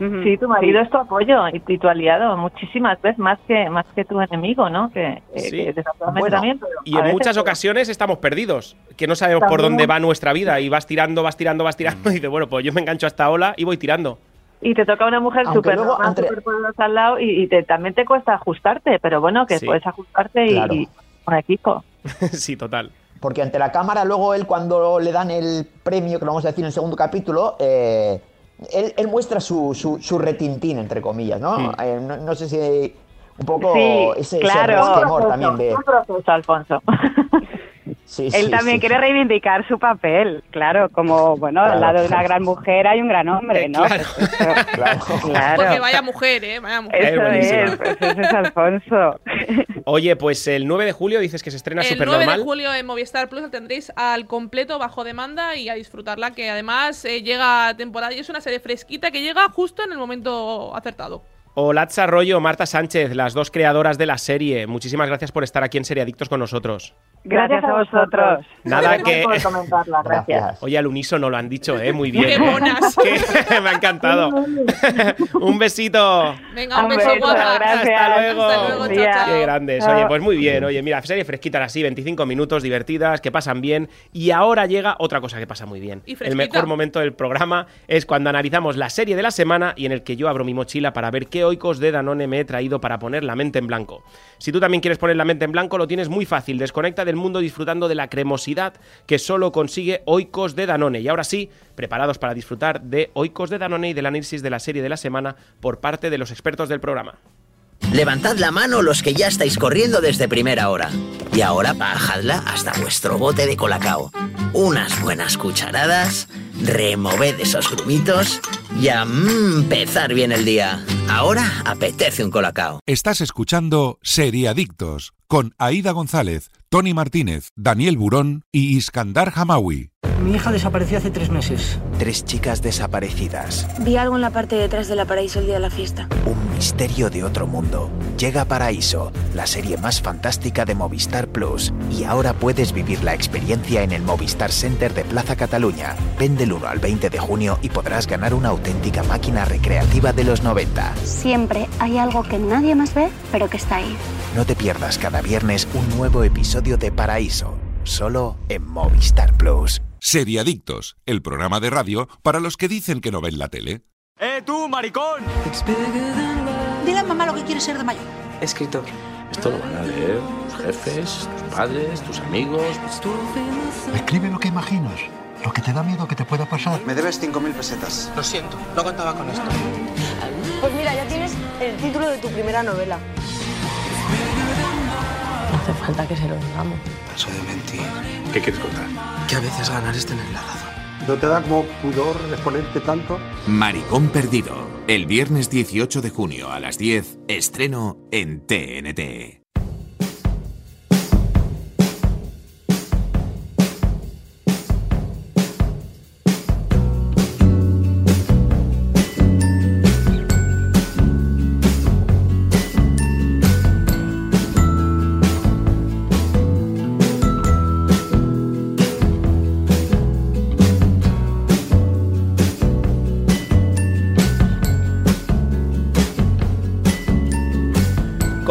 Ujú, Sí, tu marido sí. es tu apoyo y, y tu aliado muchísimas veces más que más que tu enemigo, ¿no? Que, que- Sí. que Bueno, también. pero Y en veces- muchas ocasiones estamos perdidos, que no sabemos por También. dónde va nuestra vida y vas tirando, vas tirando, vas tirando y dices, bueno, pues yo me engancho a esta ola y voy tirando. Y te toca una mujer súper poderosa al lado y, y te, también te cuesta ajustarte, pero bueno, que Sí. puedes ajustarte y, Claro. y un equipo. sí, total. Porque ante la cámara, luego él, cuando le dan el premio, que lo vamos a decir en el segundo capítulo, eh, él, él muestra su, su, su retintín, entre comillas, ¿no? Hmm. Eh, no, no sé si un poco Sí, ese, ese claro. resquemor también de... Un proceso, Alfonso. Sí, Él sí, también sí. quiere reivindicar su papel, claro, como, bueno, al lado de una gran mujer hay un gran hombre, Eh, ¿no? claro. Pues eso, Claro. claro. Porque vaya mujer, ¿eh? Vaya mujer. Es Eso es, pues ese es Alfonso. Oye, pues el 9 de julio dices que se estrena El súper 9 de julio en Movistar Plus la tendréis al completo bajo demanda y a disfrutarla, que además eh, llega a temporada y es una serie fresquita que llega justo en el momento acertado. Olatza Arroyo, Marta Sánchez, las dos creadoras de la serie. Muchísimas gracias por estar aquí en Serie Adictos con nosotros. Gracias a vosotros. Nada Gracias que- por comentarla, gracias. Gracias. Oye, al unísono lo han dicho, ¿eh? Muy bien. ¡Qué monas! Me ha encantado. Un besito. Venga, un Un beso beso, gracias. Hasta luego. Hasta luego, chao, chao. Qué grandes. Oye, pues muy bien. Oye, mira, serie fresquita así, 25 minutos, divertidas, que pasan bien. Y ahora llega otra cosa que pasa muy bien. Y el mejor momento del programa es cuando analizamos la serie de la semana y en el que yo abro mi mochila para ver qué oicos de Danone me he traído para poner la mente en blanco. Si tú también quieres poner la mente en blanco, lo tienes muy fácil. Desconecta del mundo disfrutando de la cremosidad que solo consigue Oikos de Danone. Y ahora sí, preparados para disfrutar de Oikos de Danone y del análisis de la serie de la semana por parte de los expertos del programa. Levantad la mano los que ya estáis corriendo desde primera hora. Y ahora bajadla hasta vuestro bote de colacao. Unas buenas cucharadas, removed esos grumitos y a empezar bien el día. Ahora apetece un colacao. Estás escuchando Seriadictos con Aida González, Tony Martínez, Daniel Burón y Iskandar Hamawi. Mi hija desapareció hace tres meses. Tres chicas desaparecidas. Vi algo en la parte de detrás de la paraíso el día de la fiesta. Un misterio de otro mundo. Llega a Paraíso, la serie más fantástica de Movistar Plus. Y ahora puedes vivir la experiencia en el Movistar Center de Plaza Cataluña. Ven del 1 al 20 de junio y podrás ganar una auténtica máquina recreativa de los 90. Siempre hay algo que nadie más ve, pero que está ahí. No te pierdas cada viernes un nuevo episodio de Paraíso, solo en Movistar Plus. Seriadictos, el programa de radio para los que dicen que no ven la tele. ¡Eh, tú, maricón! Dile a mamá lo que quieres ser de mayor. Escritor. Esto lo van a leer tus jefes, tus padres, tus amigos. Escribe lo que imaginas, lo que te da miedo que te pueda pasar. Me debes 5.000 pesetas. Lo siento, no contaba con esto. Pues mira, ya tienes el título de tu primera novela. Falta que se lo digamos. Paso de mentir. ¿Qué quieres contar? Que a veces ganar es tener la razón. ¿No te da como pudor exponerte tanto? Maricón Perdido. El viernes 18 de junio a las 10, estreno en TNT.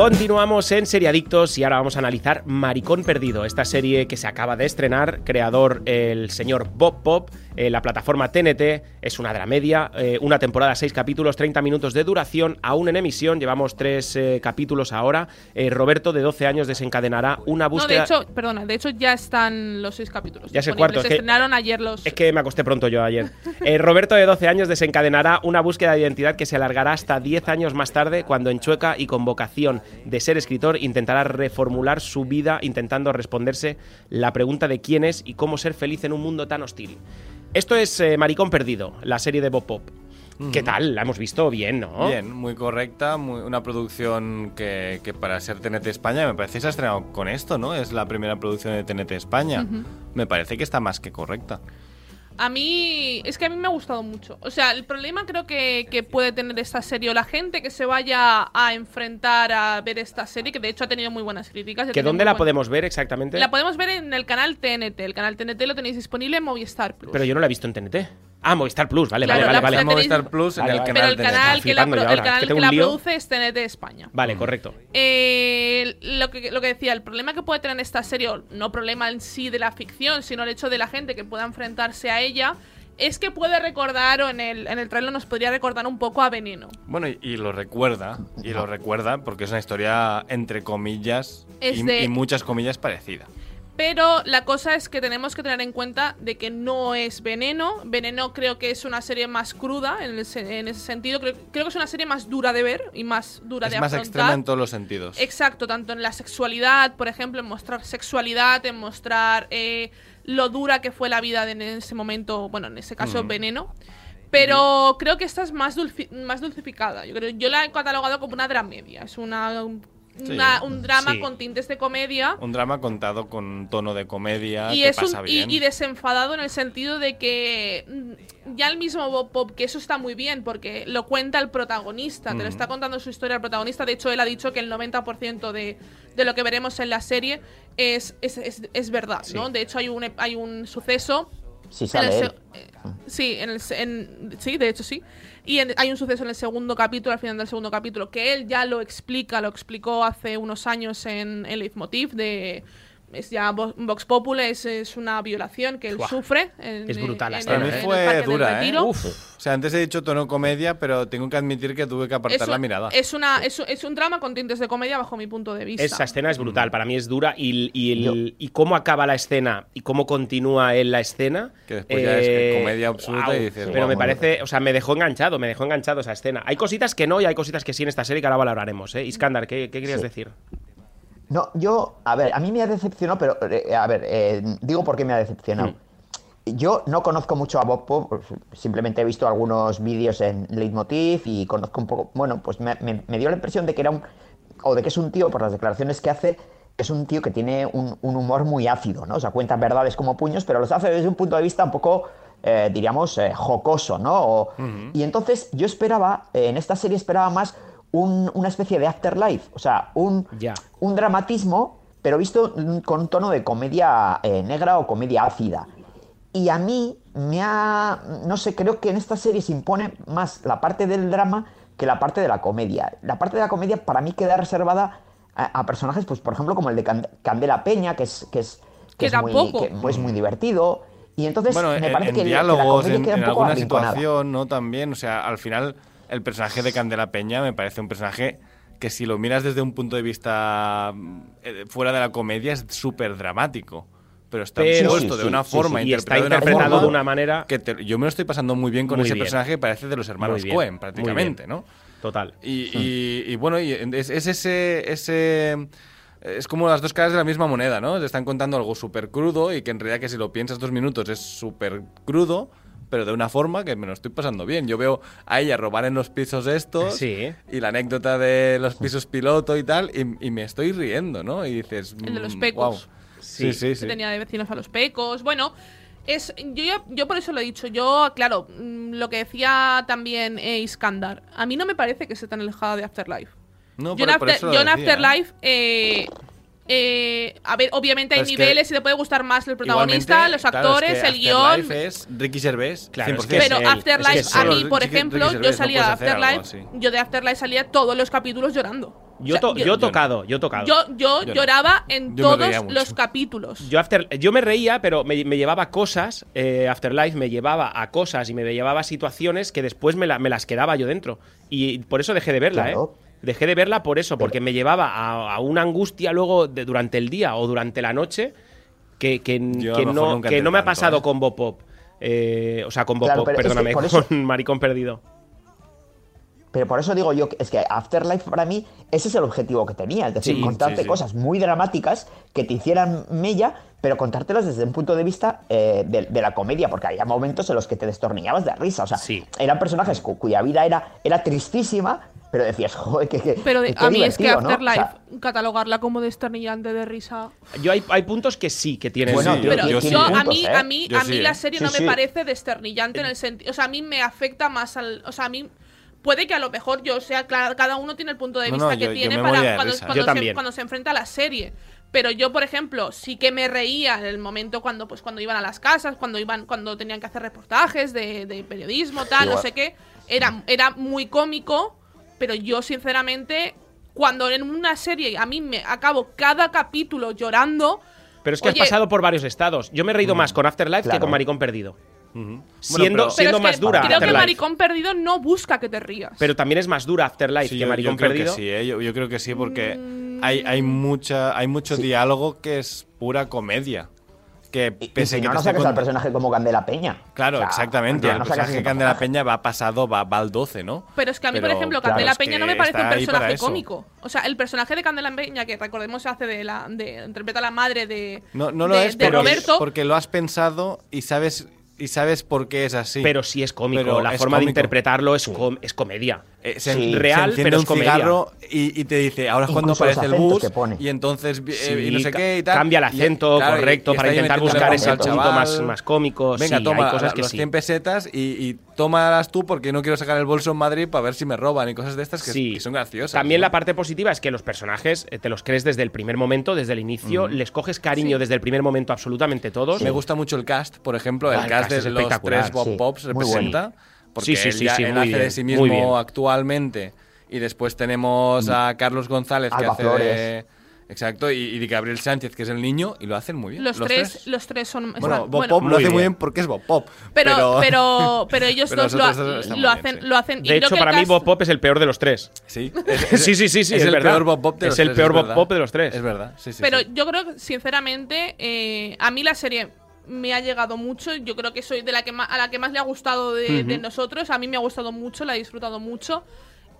Continuamos en Seriadictos y ahora vamos a analizar Maricón Perdido, esta serie que se acaba de estrenar, creador el señor Bob Pop, eh, la plataforma TNT, es una dramedia, eh, una temporada, seis capítulos, 30 minutos de duración, aún en emisión, llevamos tres eh, capítulos ahora. Eh, Roberto, de 12 años, desencadenará una No, de búsqueda... hecho, perdona, de hecho ya están los seis capítulos. Ya es el cuarto, es Se que- estrenaron ayer los. Es que me acosté pronto yo ayer. Roberto, de 12 años, desencadenará una búsqueda de identidad que se alargará hasta 10 años más tarde, cuando en Chueca y con vocación de ser escritor intentará reformular su vida intentando responderse la pregunta de quién es y cómo ser feliz en un mundo tan hostil. Esto es eh, Maricón Perdido, la serie de Bob Pop. ¿Qué tal? La hemos visto bien, ¿no? Bien, muy correcta, muy- una producción que, que para ser TNT España me parece que se ha estrenado con esto, ¿no? Es la primera producción de TNT España. Me parece que está más que correcta. A mí, es que a mí me ha gustado mucho. O sea, el problema creo que, que puede tener esta serie o la gente que se vaya a enfrentar a ver esta serie, que de hecho ha tenido muy buenas críticas. ¿Que dónde la podemos ver exactamente? La podemos ver en el canal TNT. El canal TNT lo tenéis disponible en Movistar Plus. Pero yo no la he visto en TNT. Ah, Movistar Plus, vale, Claro, vale, la- vale. vale. Movistar Plus en Vale, el vale. canal Pero el de canal, que la, pro- el canal que que, la produce es TNT España. Vale, correcto. Eh, lo, que, lo que decía, el problema que puede tener esta serie, no problema en sí de la ficción, sino el hecho de la gente que pueda enfrentarse a ella, es que puede recordar, o en el, en el trailer nos podría recordar un poco a Veneno. Bueno, y, y lo recuerda, y lo recuerda porque es una historia entre comillas y, de- y muchas comillas parecida. Pero la cosa es que tenemos que tener en cuenta de que no es Veneno. Veneno creo que es una serie más cruda en, el se- en ese sentido. Creo, creo que es una serie más dura de ver y más dura Es de más afrontar. extrema en todos los sentidos. Exacto, tanto en la sexualidad, por ejemplo, en mostrar sexualidad, en mostrar eh, lo dura que fue la vida de- en ese momento, bueno, en ese caso Mm. veneno. Pero creo que esta es más, dulci- más dulcificada. Yo, creo, yo la he catalogado como una dramedia. Es una, una- un drama Sí. con tintes de comedia. Un drama contado con un tono de comedia Y que es pasa un, y, bien. y desenfadado en el sentido de que mm, ya el mismo Bob Pop, que eso está muy bien, porque lo cuenta el protagonista, te lo Mm. está contando su historia el protagonista. De hecho, él ha dicho que el 90% de, de lo que veremos en la serie es, es, es- es verdad, ¿no? De hecho, hay un, hay un suceso. Sí, sale él. eh, Sí, en el en- sí, de hecho sí. Y en- hay un suceso en el segundo capítulo, al final del segundo capítulo, que él ya lo explica, lo explicó hace unos años en el Leitmotiv de... Es ya Vo- Vox Populi, es, es una violación que él sufre. En, Es brutal la en- escena, Para mí el fue dura, ¿eh? Uf. O sea, antes he dicho tono comedia, pero tengo que admitir que tuve que apartar un- la mirada. Es, una, es, un- es un drama con tintes de comedia bajo mi punto de vista. Esa escena es brutal, para mí es dura y, y, el- y cómo acaba la escena y cómo continúa él la escena. Que después ya es eh, comedia absoluta y dices, Pero me parece, o sea, me dejó enganchado, me dejó enganchado esa escena. Hay cositas que no y hay cositas que sí en esta serie que ahora valoraremos, ¿eh? Iskandar, ¿qué, qué querías Sí. decir? No, yo, a ver, a mí me ha decepcionado, pero, eh, a ver, eh, digo por qué me ha decepcionado. Yo no conozco mucho a Bob Pop, pues, simplemente he visto algunos vídeos en Leitmotiv y conozco un poco, bueno, pues me, me- me dio la impresión de que era un, o de que es un tío, por las declaraciones que hace, es un tío que tiene un, un humor muy ácido, ¿no? O sea, cuenta verdades como puños, pero los hace desde un punto de vista un poco, eh, diríamos, eh, jocoso, ¿no? O- Y entonces yo esperaba, en esta serie esperaba más un- una especie de afterlife, o sea, un, un dramatismo, pero visto con un tono de comedia eh, negra o comedia ácida. Y a mí me ha. No sé, creo que en esta serie se impone más la parte del drama que la parte de la comedia. La parte de la comedia para mí queda reservada a, a personajes, pues por ejemplo, como el de Can- Candela Peña, que es, que es, Que es muy, que es muy divertido. Y entonces bueno, me en, parece en que, que la diálogos, comedia en, queda un en poco alguna situación, ¿no? También, o sea, al final, el personaje de Candela Peña me parece un personaje que si lo miras desde un punto de vista eh, fuera de la comedia es súper dramático. Pero está Pero- puesto Sí, de una sí, forma, sí, y está interpretado de una interpretado forma de una manera- que te- yo me lo estoy pasando muy bien con Muy ese bien. personaje que parece de los hermanos bien, Cohen, prácticamente. ¿no? Total. Y, y- y bueno, y es, es ese, ese. Es como las dos caras de la misma moneda, ¿no? Te están contando algo súper crudo y que en realidad que si lo piensas dos minutos es súper crudo, pero de una forma que me lo estoy pasando bien. Yo veo a ella robar en los pisos estos Sí. y la anécdota de los pisos piloto y tal, y, y me estoy riendo, ¿no? Y dices. El de los mm, pecos. guau. Sí, sí, que sí. tenía de vecinos a los pecos. Bueno, es yo, ya- yo por eso lo he dicho. Yo, claro, mm, lo que decía también eh, Iskandar, a mí no me parece que esté tan alejada de Afterlife. No, yo en, After- eso lo yo en decía, ¿eh? Afterlife, eh, eh, a ver, obviamente hay niveles y te puede gustar más el protagonista, los claro, actores, es que el guion. Afterlife es Ricky Gervais, Claro, es 100%. que es Pero Afterlife, es que a mí, por ejemplo, yo no salía de Afterlife, yo de Afterlife salía todos los capítulos llorando. Yo, O sea, to- yo he tocado, yo he tocado. yo, yo Yo no. lloraba en Yo todos los capítulos. Yo, after, yo me reía, pero me, me llevaba cosas, eh, Afterlife me llevaba a cosas y me llevaba a situaciones que después me, la- me las quedaba yo dentro. Y por eso dejé de verla, Claro. ¿eh? Dejé de verla por eso, porque me llevaba a, a una angustia luego de- durante el día o durante la noche que, que, no, que no me ha tanto, pasado ¿eh? con Bob Pop. Eh, o sea, con Bob Claro, Pop, pero es que perdóname, por eso- con Maricón Perdido. Pero por eso digo yo, que es que Afterlife para mí ese es el objetivo que tenía, es decir, Sí, contarte sí, sí. cosas muy dramáticas que te hicieran mella, pero contártelas desde un punto de vista eh, de, de la comedia, porque había momentos en los que te destornillabas de risa, o sea, Sí. eran personajes cu- cuya vida era, era tristísima, pero decías, joder, que, que- Pero de- qué a mí es que ¿no? O Afterlife, sea, catalogarla como desternillante de risa. Yo hay, hay puntos que sí, que tienen. Bueno, Sí, Pero yo yo, sí. a puntos, mí, ¿eh? a mí, Yo a mí sí, la ¿eh? serie Sí, no me parece desternillante en el sentido. O sea, a mí me afecta más al. O sea, a mí. Puede que a lo mejor yo sea, cla- cada uno tiene el punto de No, vista no, que yo- yo tiene para cuando, Yo se, también. cuando se enfrenta a la serie. Pero yo, por ejemplo, sí que me reía en el momento cuando, pues, cuando iban a las casas, cuando iban, cuando tenían que hacer reportajes de, de periodismo, tal, no Igual. sé qué. Era, era muy cómico, pero yo, sinceramente, cuando en una serie a mí me acabo cada capítulo llorando. Pero es que Oye, has pasado por varios estados. Yo me he reído más con Afterlife que con Maricón Perdido. Bueno, Siendo, pero- siendo más que dura Creo que. Maricón Perdido no busca que te rías. Pero también es más dura Afterlife Sí, que yo, Maricón yo creo Perdido. que sí, ¿eh? yo, yo creo que sí, porque hay, hay mucha hay mucho diálogo que es pura comedia. Que Y pese si que no, no sacas con- al personaje como Candela Peña. Claro, O sea, exactamente. no el sacas personaje de Candela. Peña va pasado, va, va al 12, ¿no? Pero es que a mí, por ejemplo, claro, Candela Peña que no me parece un personaje cómico. O sea, el personaje de Candela Peña, que recordemos hace de la. De, interpreta a la madre de. No, no lo de- es, de pero Roberto. porque lo has pensado y sabes y sabes por qué es así. Pero sí es cómico. Pero la es forma de interpretarlo es, com- es comedia. Eh, se, Sí. se Real, enciende pero es un comedia. cigarro y, y te dice, ahora es cuando aparece el bus y entonces eh, Sí, y no sé qué y tal. Cambia el acento y- correcto y para intentar buscar ese punto chaval. más, más cómico. Venga, sí, toma hay cosas la- que los sí. 100 pesetas y, y tómalas tú porque no quiero sacar el bolso en Madrid para ver si me roban y cosas de estas que, Sí. que son graciosas. También ¿no? la parte positiva es que los personajes eh, te los crees desde el primer momento, desde el inicio, les coges cariño desde el primer momento absolutamente todos. Me gusta mucho el cast, por ejemplo, el Ah, el cast, cast es de los espectacular. tres Bob Pops muy representa. Porque Sí, sí, él sí, él hace de sí mismo actualmente. Y después tenemos a Carlos González, que Alba hace Flores. de. Exacto, y, y de Gabriel Sánchez, que es el niño, y lo hacen muy bien. Los, tres, los tres son. Bueno, están- Bob bueno, Pop lo hace muy bien. porque es Bob Pop. pero, pero, pero ellos pero dos lo, lo muy bien, hacen, sí. lo hacen. y De hecho, que el para mí Bob Pop es el peor de los tres. Sí, sí, sí, sí, sí, es, es el verdad. peor Bob Pop de Es los el tres, peor Bob. Pop de los tres. Es verdad, sí, sí. Pero sí. yo creo que, sinceramente, eh, a mí la serie me ha llegado mucho. Yo creo que soy de la que ma- a la que más le ha gustado de, nosotros. A mí me ha gustado mucho, la he disfrutado mucho.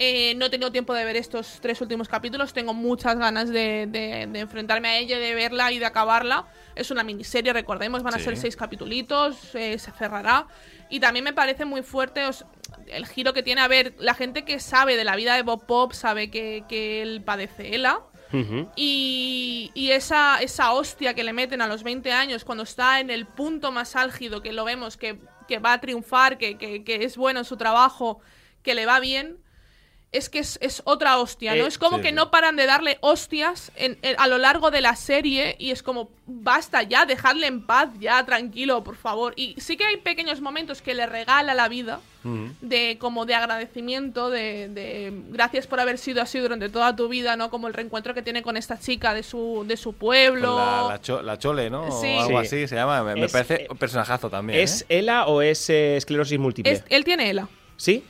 Eh, no he tenido tiempo de ver estos tres últimos capítulos. Tengo muchas ganas de, de- de enfrentarme a ella, de verla y de acabarla. Es una miniserie, recordemos, van a Sí. ser seis capitulitos, eh, se cerrará. Y también me parece muy fuerte os- el giro que tiene. A ver, la gente que sabe de la vida de Bob Pop sabe que, que él padece ELA. Y, esa, esa hostia que le meten a los 20 años cuando está en el punto más álgido, que lo vemos, que, que va a triunfar, que, que- que es bueno en su trabajo, que le va bien, es que es, es otra hostia, ¿no? Eh, es como sí, que sí. no paran de darle hostias en- en- a lo largo de la serie y es como, basta ya, dejadle en paz, ya, tranquilo, por favor. Y sí que hay pequeños momentos que le regala la vida, de como de agradecimiento, de, de gracias por haber sido así durante toda tu vida, ¿no? Como el reencuentro que tiene con esta chica de su, de su pueblo. La, la, cho- la Chole, ¿no? Sí. O algo Sí. así se llama. Me, me parece eh, un personajazo también. ¿Es ¿eh? ELA o es eh, esclerosis múltiple? Es- él tiene ELA. ¿Sí?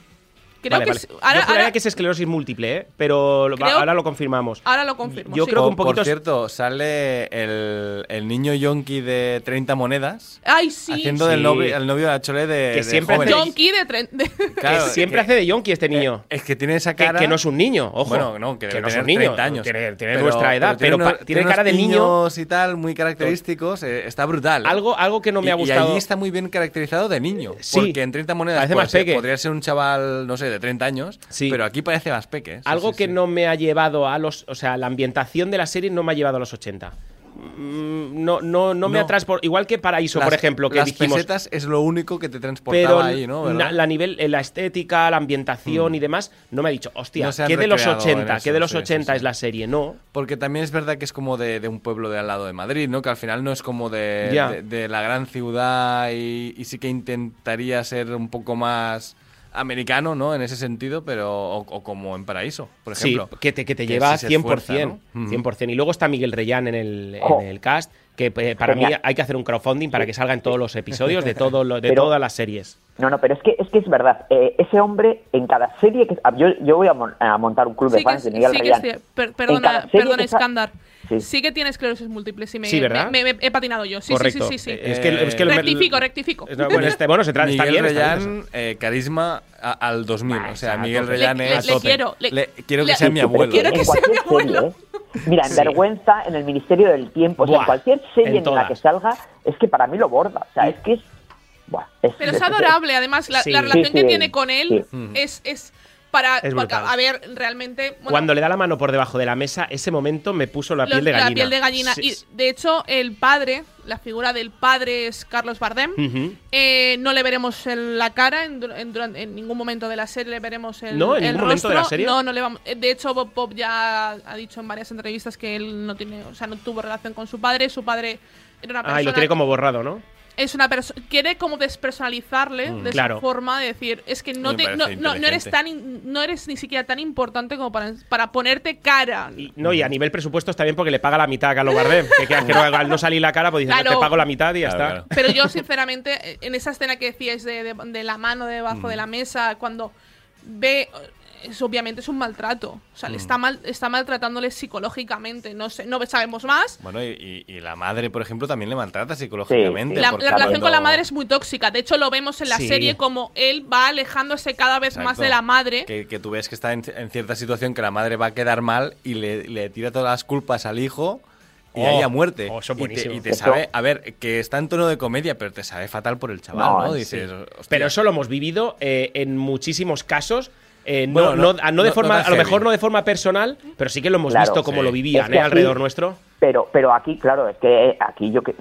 Creo vale, que vale. es- ahora, Yo ahora- que es esclerosis múltiple, ¿eh? pero Creo- ahora lo confirmamos. ahora lo confirmo. Yo sí. creo que un poquito Por cierto, sale el, el niño yonki de 30 monedas Ay, sí. haciendo Sí. del novio, el novio de la Chole de, Que de siempre. Donkey de, tren- de- Claro, que siempre que- hace de yonki este niño. Es que tiene esa que, cara. que no es un niño, ojo. Bueno, no, que, debe no es un niño. 30 años. Tiene, tiene Pero- nuestra edad, pero, unos- tiene unos cara de niño. y tal, muy característicos. eh, está brutal. ¿eh? Algo, algo que no me ha gustado. Y allí está muy bien caracterizado de niño. Sí. Porque en 30 monedas podría ser un chaval, no sé, de 30 años. Sí. Pero aquí parece más peque. ¿eh? Algo que no me ha llevado a los. O sea, la ambientación de la serie no me ha llevado a los 80. Mm, No, no, no, me No. ha transportado. Igual que Paraíso, por ejemplo, que las dijimos. pesetas es lo único que te Pero transportaba ahí, ¿no? la nivel, eh, la estética, la ambientación y demás, no me ha dicho, hostia, No ¿qué de los recreado 80? en ¿Qué de eso, los sí, sí, 80 sí. es la serie? No. Porque también es verdad que es como de, de un pueblo de al lado de Madrid, ¿no? Que al final no es como de, de, de la gran ciudad y, y sí que intentaría ser un poco más americano, ¿no? En ese sentido, pero o, o como en Paraíso, por ejemplo. Sí, que te, que te Que lleva se 100%, esfuerza, ¿no? Ujú. 100%. Y luego está Miguel Reyán en el, en el cast, que eh, para mí hay que hacer un crowdfunding para que salga en todos los episodios de, todo lo- de Pero- todas las series. No, no, pero es que es, que es verdad. eh, ese hombre, en cada serie que. Yo, yo voy a, mon- a montar un club de Sí que, fans de es- Miguel sí que Reyán. es cier- per- perdona, perdona que Iskandar. Sí. Sí. que tiene esclerosis múltiple. Sí, me, Sí, ¿verdad? me- me- he patinado yo. Sí, Correcto. sí, sí, sí. sí. Eh, es que, es que lo- rectifico, rectifico. No, bueno, este- bueno, se trata, está Miguel bien. bien, Reyán, eh, carisma a- al 2000. o sea, Miguel. Reyán Le- es. le- le quiero, le- quiero que le- sea mi abuelo. quiero que sea mi abuelo. Mira, en Sí. Vergüenza, en el Ministerio del Tiempo, o sea, Buah, en cualquier serie en en, la que salga, es que para mí lo borda. O sea, es que es. buah, es- Pero es adorable, además, la, Sí. la relación Sí, que tiene con él es, es para, porque, a ver, realmente bueno, Cuando le da la mano por debajo de la mesa, ese momento me puso la piel de gallina. La piel de gallina. Sí, Y de hecho, el padre, la figura del padre es Carlos Bardem. Eh, no le veremos en la cara en, en en ningún momento de la serie le veremos el, ¿No? ¿En el ningún momento de la rostro. serie? No, no le vamos. eh, De hecho, Bob Pop ya ha dicho en varias entrevistas que él no tiene, o sea, no tuvo relación con su padre. Su padre era una persona. Ah, y lo tiene como borrado, ¿no? Es una persona. Quiere como despersonalizarle Mm, de claro. esa forma de decir. Es que no, te, no, no, no eres tan no eres ni siquiera tan importante como para, para ponerte cara. No, y a nivel presupuesto está bien porque le paga la mitad a Carlos Bardem. Que, que, que no, al no salir la cara, pues dice, Claro. te pago la mitad y ya Claro, está. claro. Pero yo, sinceramente, en esa escena que decíais de, de- de la mano debajo Mm. de la mesa, cuando ve. Es, obviamente es un maltrato. O sea, le Mm. está, mal, está maltratándole psicológicamente. No sé, no sabemos más. Bueno, y, y- y la madre, por ejemplo, también le maltrata psicológicamente. La, relación cuando- con la madre es muy tóxica. De hecho, lo vemos en la Sí. serie como él va alejándose cada vez más de la madre. Que, que tú ves que está en, en cierta situación que la madre va a quedar mal y le, le tira todas las culpas al hijo y Oh, ahí a muerte. oh, y te, y te sabe, a ver, que está en tono de comedia, pero te sabe fatal por el chaval, ¿no? Dices. Pero eso lo hemos vivido eh, en muchísimos casos. Eh, no, Bueno, no- no- a- no de forma, a lo mejor no de forma personal, pero sí que lo hemos Claro, visto como sí. lo vivían Es que eh, aquí- alrededor nuestro. Pero, pero aquí, claro, es que aquí yo que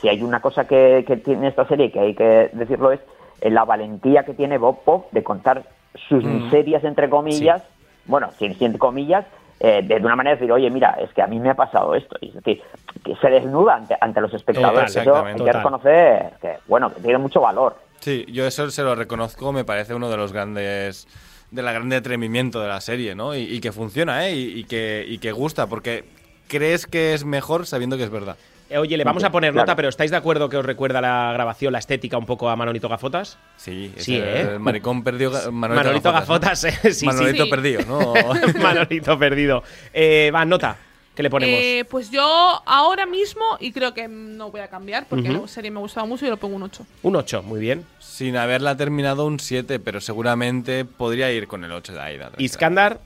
si hay una cosa que, que tiene esta serie que hay que decirlo es eh, la valentía que tiene Bob Pop de contar sus Mm. miserias entre comillas, bueno, sin, sin comillas, eh, de una manera de decir, oye, mira, es que a mí me ha pasado esto. Y es decir, que se desnuda ante, ante los espectadores. Total, Eso hay que reconocer que, bueno, que tiene mucho valor. Sí, yo eso se lo reconozco, me parece uno de los grandes de la grande atrevimiento de la serie, ¿no? Y, y que funciona, ¿eh? Y, y que, y que gusta, porque crees que es mejor sabiendo que es verdad. Eh, Oye, le vamos a poner Claro. nota, pero ¿estáis de acuerdo que os recuerda la grabación, la estética un poco a Manolito Gafotas? Sí, sí, el, ¿eh? el maricón perdido. Manolito, Manolito Gafotas, Gafotas, ¿no? eh, sí, sí. Manolito Sí. perdido, ¿no? Manolito perdido. Eh, va, nota, ¿qué le ponemos? Eh, pues yo ahora mismo, y creo que no voy a cambiar porque Ujú. la serie me ha gustado mucho y lo pongo un 8. Un 8, muy bien. Sin haberla terminado un 7, pero seguramente podría ir con el 8 de Aida. Iskandar,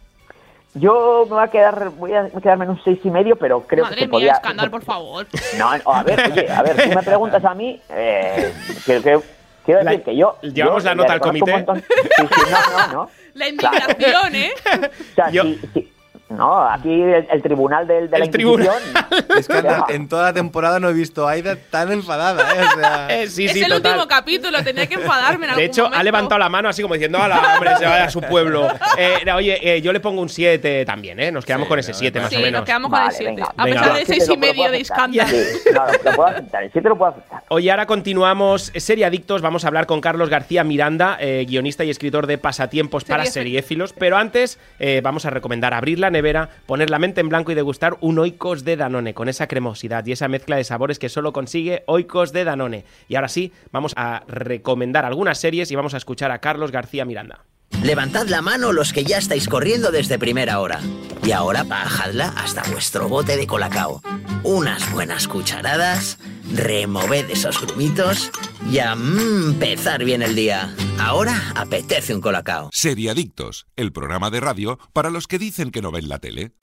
Yo me voy a quedar, voy a quedarme en un seis y medio, pero creo Madre que se mía, podía. escándalo, por favor. No, no, a ver, oye, a ver, tú me preguntas a mí, eh, que, que- quiero decir que yo. llevamos yo la le nota al comité. Sí, sí, no, no, no. La indignación, ¿eh? O sea, sí, sí. No, aquí el, el tribunal del, de la Inquisición. Es que en, en toda la temporada no he visto a Aida tan enfadada, ¿eh? O sea, sí, es sí, el total. último capítulo, tenía que enfadarme en De algún hecho, momento. ha levantado la mano así como diciendo, ¡Hala, hombre, se vaya a su pueblo! Eh, oye, eh, yo le pongo un 7 también, ¿eh? Nos quedamos con ese 7 más Sí, o menos. nos quedamos con el 7. A pesar de 6 y medio de escándalo. Claro, lo puedo aceptar, el 7 lo puedo aceptar. Oye, ahora continuamos Serie Adictos. Vamos a hablar con Carlos García Miranda, eh, guionista y escritor de Pasatiempos para Seriéfilos. Pero antes, eh, vamos a recomendar abrir la nevera, poner la mente en blanco y degustar un Oikos de Danone con esa cremosidad y esa mezcla de sabores que solo consigue Oikos de Danone. Y ahora sí, vamos a recomendar algunas series y vamos a escuchar a Carlos García Miranda. Levantad la mano los que ya estáis corriendo desde primera hora. Y ahora bajadla hasta vuestro bote de colacao. Unas buenas cucharadas, removed esos grumitos y a mm, empezar bien el día. Ahora apetece un colacao. Seriadictos, el programa de radio para los que dicen que no ven la tele.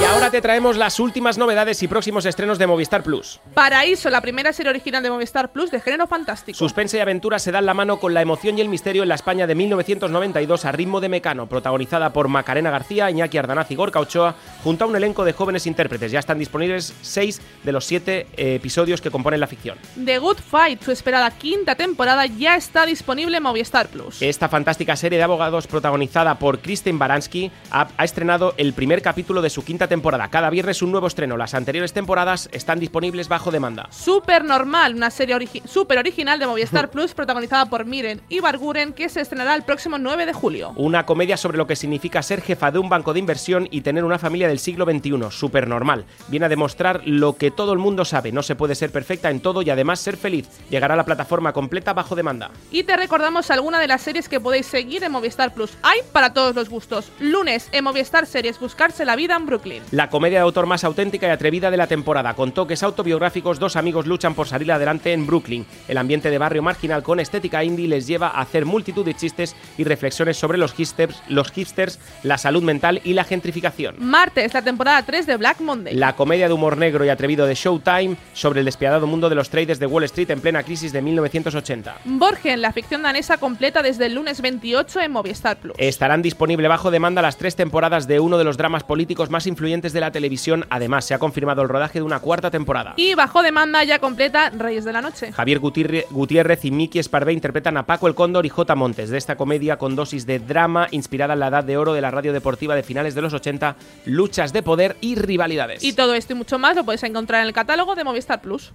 Y ahora te traemos las últimas novedades y próximos estrenos de Movistar Plus. Paraíso, la primera serie original de Movistar Plus de género fantástico. Suspense y aventura se dan la mano con la emoción y el misterio en la España de 1992 a ritmo de Mecano, protagonizada por Macarena García, Iñaki Ardanaz y Gorka Ochoa, junto a un elenco de jóvenes intérpretes. Ya están disponibles seis de los siete eh, episodios que componen la ficción. The Good Fight, su esperada quinta temporada, ya está disponible en Movistar Plus. Esta fantástica serie de abogados protagonizada por Kristen Baranski ha, ha estrenado el primer capítulo de su quinta temporada. Cada viernes un nuevo estreno. Las anteriores temporadas están disponibles bajo demanda. Super Normal, una serie origi- super original de Movistar Plus protagonizada por Miren y Barguren que se estrenará el próximo 9 de julio. Una comedia sobre lo que significa ser jefa de un banco de inversión y tener una familia del siglo XXI, súper normal. Viene a demostrar lo que todo el mundo sabe, no se puede ser perfecta en todo y además ser feliz. Llegará a la plataforma completa bajo demanda. Y te recordamos alguna de las series que podéis seguir en Movistar Plus. Hay para todos los gustos. Lunes en Movistar Series Buscarse la vida en Brooklyn. La comedia de autor más auténtica y atrevida de la temporada. Con toques autobiográficos, dos amigos luchan por salir adelante en Brooklyn. El ambiente de barrio marginal con estética indie les lleva a hacer multitud de chistes y reflexiones sobre los hipsters, los hipsters la salud mental y la gentrificación. Martes, la temporada 3 de Black Monday. La comedia de humor negro y atrevido de Showtime sobre el despiadado mundo de los traders de Wall Street en plena crisis de 1980. Borgen, la ficción danesa completa desde el lunes 28 en Movistar Plus. Estarán disponible bajo demanda las tres temporadas de uno de los dramas políticos más influyentes de la televisión. Además, se ha confirmado el rodaje de una cuarta temporada. Y bajo demanda ya completa Reyes de la Noche. Javier Gutiérrez, y Miki Esparvé interpretan a Paco el Cóndor y J. Montes de esta comedia con dosis de drama inspirada en la edad de oro de la radio deportiva de finales de los 80, luchas de poder y rivalidades. Y todo esto y mucho más lo puedes encontrar en el catálogo de Movistar Plus.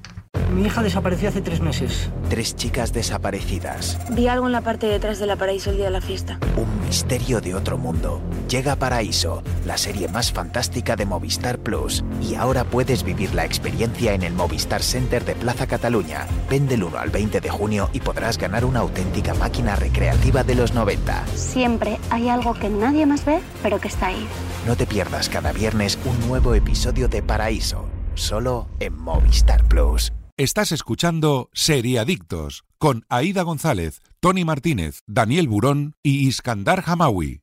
Mi hija desapareció hace tres meses. Tres chicas desaparecidas. Vi algo en la parte de detrás de la paraíso el día de la fiesta. Un misterio de otro mundo. Llega a Paraíso, la serie más fantástica de Movistar Plus. Y ahora puedes vivir la experiencia en el Movistar Center de Plaza Cataluña. Ven del 1 al 20 de junio y podrás ganar una auténtica máquina recreativa de los 90. Siempre hay algo que nadie más ve, pero que está ahí. No te pierdas cada viernes un nuevo episodio de Paraíso, solo en Movistar Plus. Estás escuchando Seriadictos con Aida González, Tony Martínez, Daniel Burón y Iskandar Hamawi.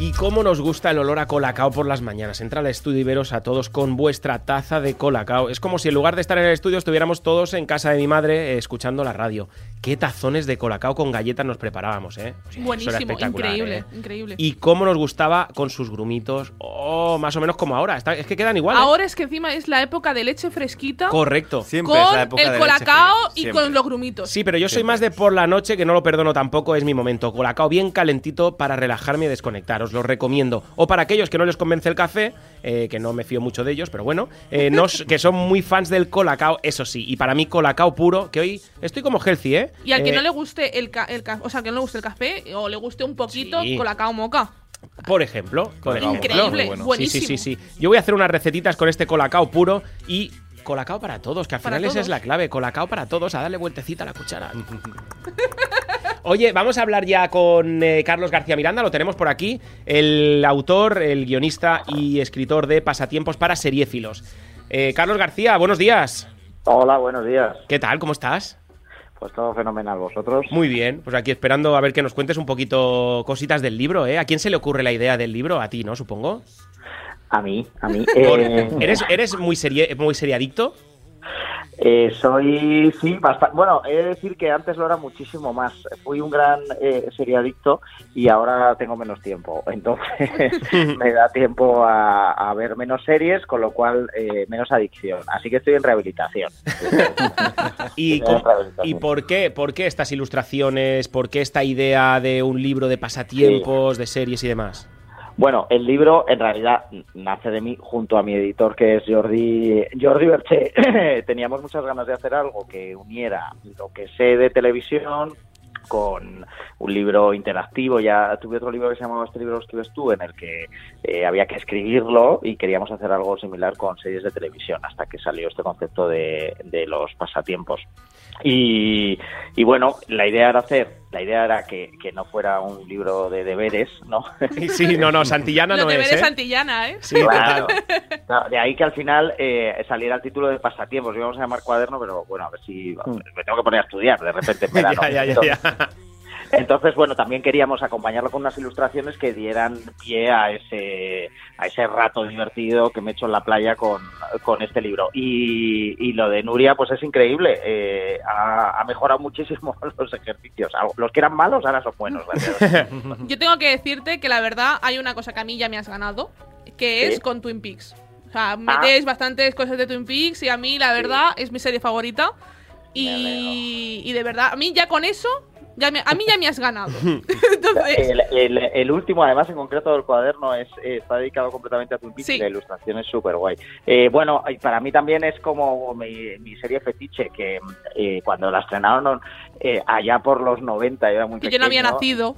Y cómo nos gusta el olor a colacao por las mañanas. Entra al estudio y veros a todos con vuestra taza de colacao. Es como si en lugar de estar en el estudio estuviéramos todos en casa de mi madre eh, escuchando la radio. Qué tazones de colacao con galletas nos preparábamos, ¿eh? O sea, eso era Buenísimo, increíble, ¿eh? increíble. Y cómo nos gustaba con sus grumitos. Oh, más o menos como ahora. Está- es que quedan igual. ¿eh? Ahora es que encima es la época de leche fresquita. Correcto. con el colacao y con los grumitos. Sí, pero yo soy más de por la noche, que no lo perdono tampoco, es mi momento. Colacao bien calentito para relajarme y desconectar, os lo recomiendo. O para aquellos que no les convence el café, eh, que no me fío mucho de ellos, pero bueno, eh, que son muy fans del colacao, eso sí. Y para mí colacao puro, que hoy estoy como healthy, ¿eh? Y al que Eh, no le guste el, ca- el o sea, que no le guste el café o le guste un poquito Sí. colacao moca. Por ejemplo. Por Increíble, bueno. Sí, sí, sí, buenísimo. sí. Yo voy a hacer unas recetitas con este colacao puro y colacao para todos, que al Para final esa es la clave. Colacao para todos, a darle vueltecita a la cuchara. Oye, vamos a hablar ya con eh, Carlos García Miranda, lo tenemos por aquí, el autor, el guionista y escritor de Pasatiempos para Seriéfilos. Eh, Carlos García, buenos días. Hola, buenos días. ¿Qué tal? ¿Cómo estás? Pues todo fenomenal, ¿vosotros? Muy bien, pues aquí esperando a ver que nos cuentes un poquito cositas del libro, ¿eh? ¿A quién se le ocurre la idea del libro? A ti, ¿no? Supongo. A mí, a mí. Eh, ¿Eres, eres muy, serie, muy seriadicto? Eh, soy, sí, bastante. Bueno, he de decir que antes lo era muchísimo más. Fui un gran eh, seriadicto y ahora tengo menos tiempo. Entonces me da tiempo a, a ver menos series, con lo cual eh, menos adicción. Así que estoy en rehabilitación. ¿Y, rehabilitación. ¿Y por qué? ¿Por qué estas ilustraciones? ¿Por qué esta idea de un libro de pasatiempos, de series y demás? Bueno, el libro en realidad nace de mí junto a mi editor que es Jordi, Jordi Berché. Teníamos muchas ganas de hacer algo que uniera lo que sé de televisión con un libro interactivo. Ya tuve otro libro que se llamaba Este libro lo escribes tú, en el que eh, había que escribirlo y queríamos hacer algo similar con series de televisión, hasta que salió este concepto de, de los pasatiempos. Y, y bueno, la idea era hacer, la idea era que, que no fuera un libro de deberes, ¿no? Sí, no, no, Santillana Los no deberes es, ¿eh? Santillana, ¿eh? Sí, Claro. De ahí que al final eh, saliera el título de pasatiempos. Íbamos a llamar cuaderno, pero bueno, a ver si me tengo que poner a estudiar de repente en verano. Ya, ya, ya, Entonces, bueno, también queríamos acompañarlo con unas ilustraciones que dieran pie a ese, a ese rato divertido que me he hecho en la playa con, con este libro. Y, y lo de Nuria, pues es increíble. Eh, ha, ha mejorado muchísimo los ejercicios. Los que eran malos ahora son buenos. gracias. Yo tengo que decirte que la verdad hay una cosa que a mí ya me has ganado, que es ¿Sí? con Twin Peaks. O sea, metes bastantes cosas de Twin Peaks y a mí la verdad es mi serie favorita. Y, y de verdad, a mí ya con eso, ya me- a mí ya me has ganado. Entonces, El, el- el último, además, en concreto del cuaderno, es eh, está dedicado completamente a Twin Sí. la ilustración es súper guay. Eh, bueno, para mí también es como mi, mi serie fetiche, que eh, cuando la estrenaron eh, allá por los 90, yo era muy que yo pequeño. no había nacido.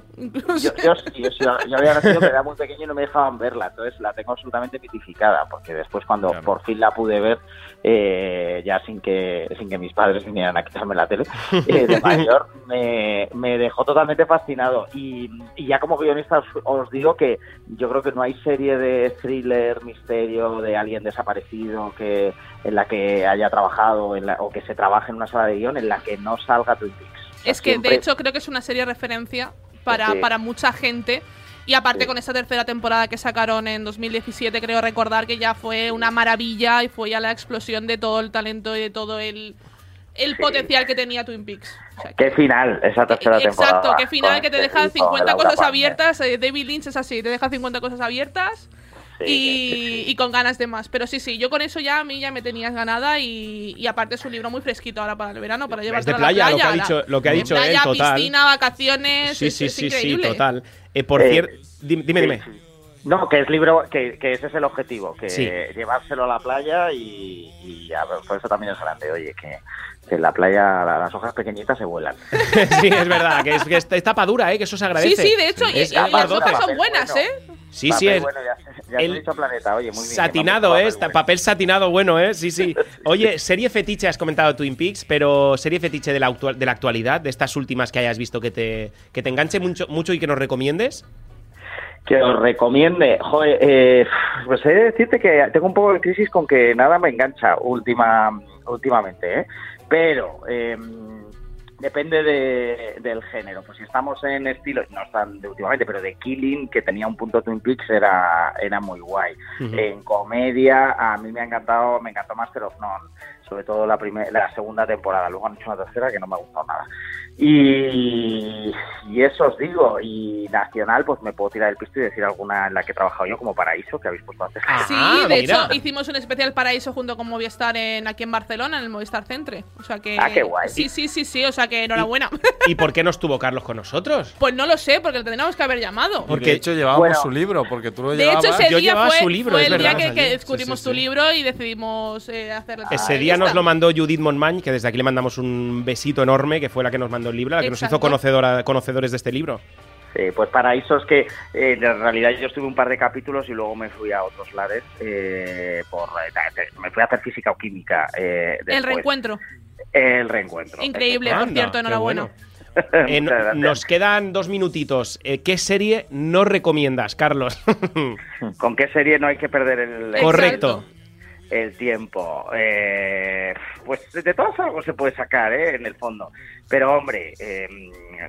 Yo, yo yo, yo había nacido, pero era muy pequeño y no me dejaban verla, entonces la tengo absolutamente mitificada, porque después cuando por fin la pude ver, eh, ya sin que sin que mis padres vinieran a quitarme la tele, eh, de mayor, me, me dejó totalmente fascinado. Y, y ya como guionista os, os digo que yo creo que no hay serie de thriller, misterio, de alguien desaparecido que en la que haya trabajado en la- o que se trabaje en una sala de guion en la que no salga Twin Peaks. Sea, Es que, siempre- de hecho, creo que es una serie referencia para, Sí. para mucha gente. Y aparte con esa tercera temporada que sacaron en 2017, creo recordar que ya fue una maravilla y fue ya la explosión de todo el talento y de todo el, el potencial que tenía Twin Peaks. O sea, Qué final esa tercera temporada. Exacto, qué final que te deja tipo, 50 Laura cosas abiertas. eh, David Lynch es así, te deja 50 cosas abiertas y, y con ganas de más. Pero sí, sí, yo con eso ya a mí ya me tenías ganada y, y aparte es un libro muy fresquito ahora para el verano, para llevar de playa, lo que ha dicho- lo que ha dicho él, playa, total. piscina, vacaciones, Sí, es, sí, es sí, sí, increíble. total. Eh, por Eh, cierto, dime, dime. No, que es libro, que, que ese es el objetivo, que Sí. llevárselo a la playa y, y ya, por eso también es grande, oye, que, que en la playa la- las hojas pequeñitas se vuelan. sí, es verdad, que es, que es, es tapa dura, ¿eh? que eso se agradece. Sí, sí, de hecho, y- Es- y, es las hojas son buenas, ¿eh? Sí, sí, es bueno, ya, ya te he el- dicho planeta, oye, muy bien. satinado, ¿eh? Está- Papel satinado bueno, ¿eh? Sí, sí. Oye, serie fetiche, has comentado Twin Peaks, pero serie fetiche de la, actual- de la actualidad, de estas últimas que hayas visto que te, que te enganche mucho, mucho y que nos recomiendes. Que os recomiende. Joder, eh, pues he de decirte que tengo un poco de crisis con que nada me engancha última, últimamente, ¿eh? Pero eh, depende de- del género. Pues si estamos en estilo, no están de últimamente, pero de Killing, que tenía un punto Twin Peaks, era, era muy guay. En comedia, a mí me ha encantado, me encantó Master of None, sobre todo la, primer- la segunda temporada. Luego han hecho una tercera que no me ha gustado nada. Y, y eso os digo, y nacional, pues me puedo tirar el pisto y decir alguna en la que he trabajado yo, como Paraíso, que habéis puesto antes. Sí, de hecho, hicimos un especial paraíso junto con Movistar en, aquí en Barcelona, en el Movistar Centre. O sea que. Ah, qué guay. Sí, sí, sí, sí, o sea que enhorabuena. ¿Y por qué no estuvo Carlos con nosotros? Pues no lo sé, porque lo tendríamos que haber llamado. Porque de hecho llevábamos Bueno. su libro, porque tú lo De llevabas. hecho, ese Yo día llevaba fue, su libro, fue es el día que, que Sí, descubrimos sí, tu sí. libro y decidimos eh, hacerle. Ese día nos lo mandó Judith Montmañ, que desde aquí le mandamos un besito enorme, que fue la que nos mandó el libro, la que nos hizo conocedora, conocedores de este libro. Sí, pues Paraíso es que eh, en realidad yo estuve un par de capítulos y luego me fui a otros lares eh, por eh, me fui a hacer física o química eh, El reencuentro. El reencuentro. Increíble, por Anda, cierto, enhorabuena. Eh, nos quedan dos minutitos. Eh, ¿Qué serie no recomiendas, Carlos? ¿Con qué serie no hay que perder el, el- Correcto. El tiempo? Eh, pues de todas algo se puede sacar, ¿eh? En el fondo. Pero hombre, eh,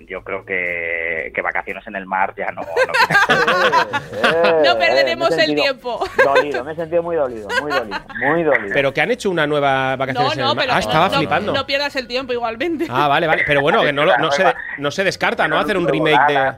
yo creo que, que vacaciones en el mar ya no. no No perderemos el sentido tiempo. Dolido, me he sentido muy dolido, muy dolido, muy dolido. Pero que han hecho una nueva No, vacaciones en el mar. pero Ah, estaba no, flipando. no pierdas el tiempo igualmente. Ah, vale, vale. Pero bueno, que no, lo- no, se, no se descarta, ¿no? Hacer un remake de.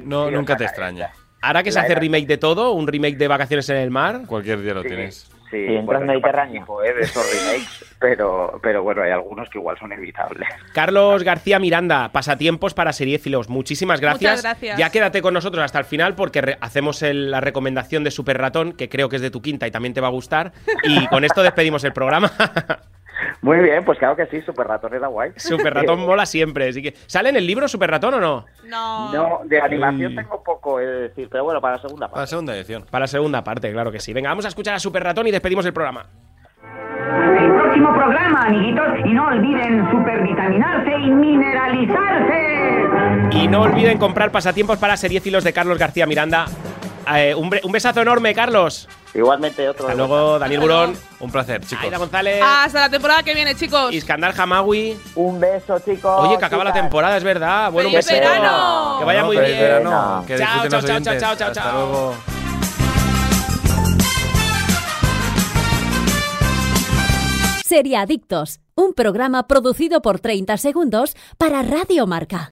No, nunca te extraña. Ahora que se hace remake de todo, un remake de vacaciones en el mar. Cualquier día lo tienes. Sí, Sí, en bueno, participo, ¿eh? de esos remakes, pero, pero bueno, hay algunos que igual son evitables. Carlos García Miranda, pasatiempos para seriéfilos. Muchísimas gracias. Muchas gracias. Ya quédate con nosotros hasta el final porque re- hacemos el- la recomendación de Super Ratón, que creo que es de tu quinta y también te va a gustar. Y con esto despedimos el programa. Muy bien, pues claro que sí, Super Ratón era guay. Super Ratón mola siempre. Así que, ¿Sale en el libro Super Ratón o no? No. No, de animación Uy. tengo poco, es decir, pero bueno, para la segunda Para la parte. segunda edición. Para la segunda parte, claro que sí. Venga, vamos a escuchar a Super Ratón y despedimos el programa. El próximo programa, amiguitos, y no olviden supervitaminarse y mineralizarse. Y no olviden comprar pasatiempos para seriéfilos de Carlos García Miranda. Eh, un, un besazo enorme, Carlos. Igualmente otro. Hasta luego, Daniel Burón. Un placer, chicos. Aida González. Hasta la temporada que viene, chicos. Iskandar Hamawi. Un beso, chicos. Oye, que acaba la temporada, es verdad. Bueno, un ¡Feliz besito. verano! Que vaya No, muy bien. verano. Que Chao, chao, chao, oyentes. chao, chao, Hasta chao. luego. Seriadictos, un programa producido por 30 segundos para Radio Marca.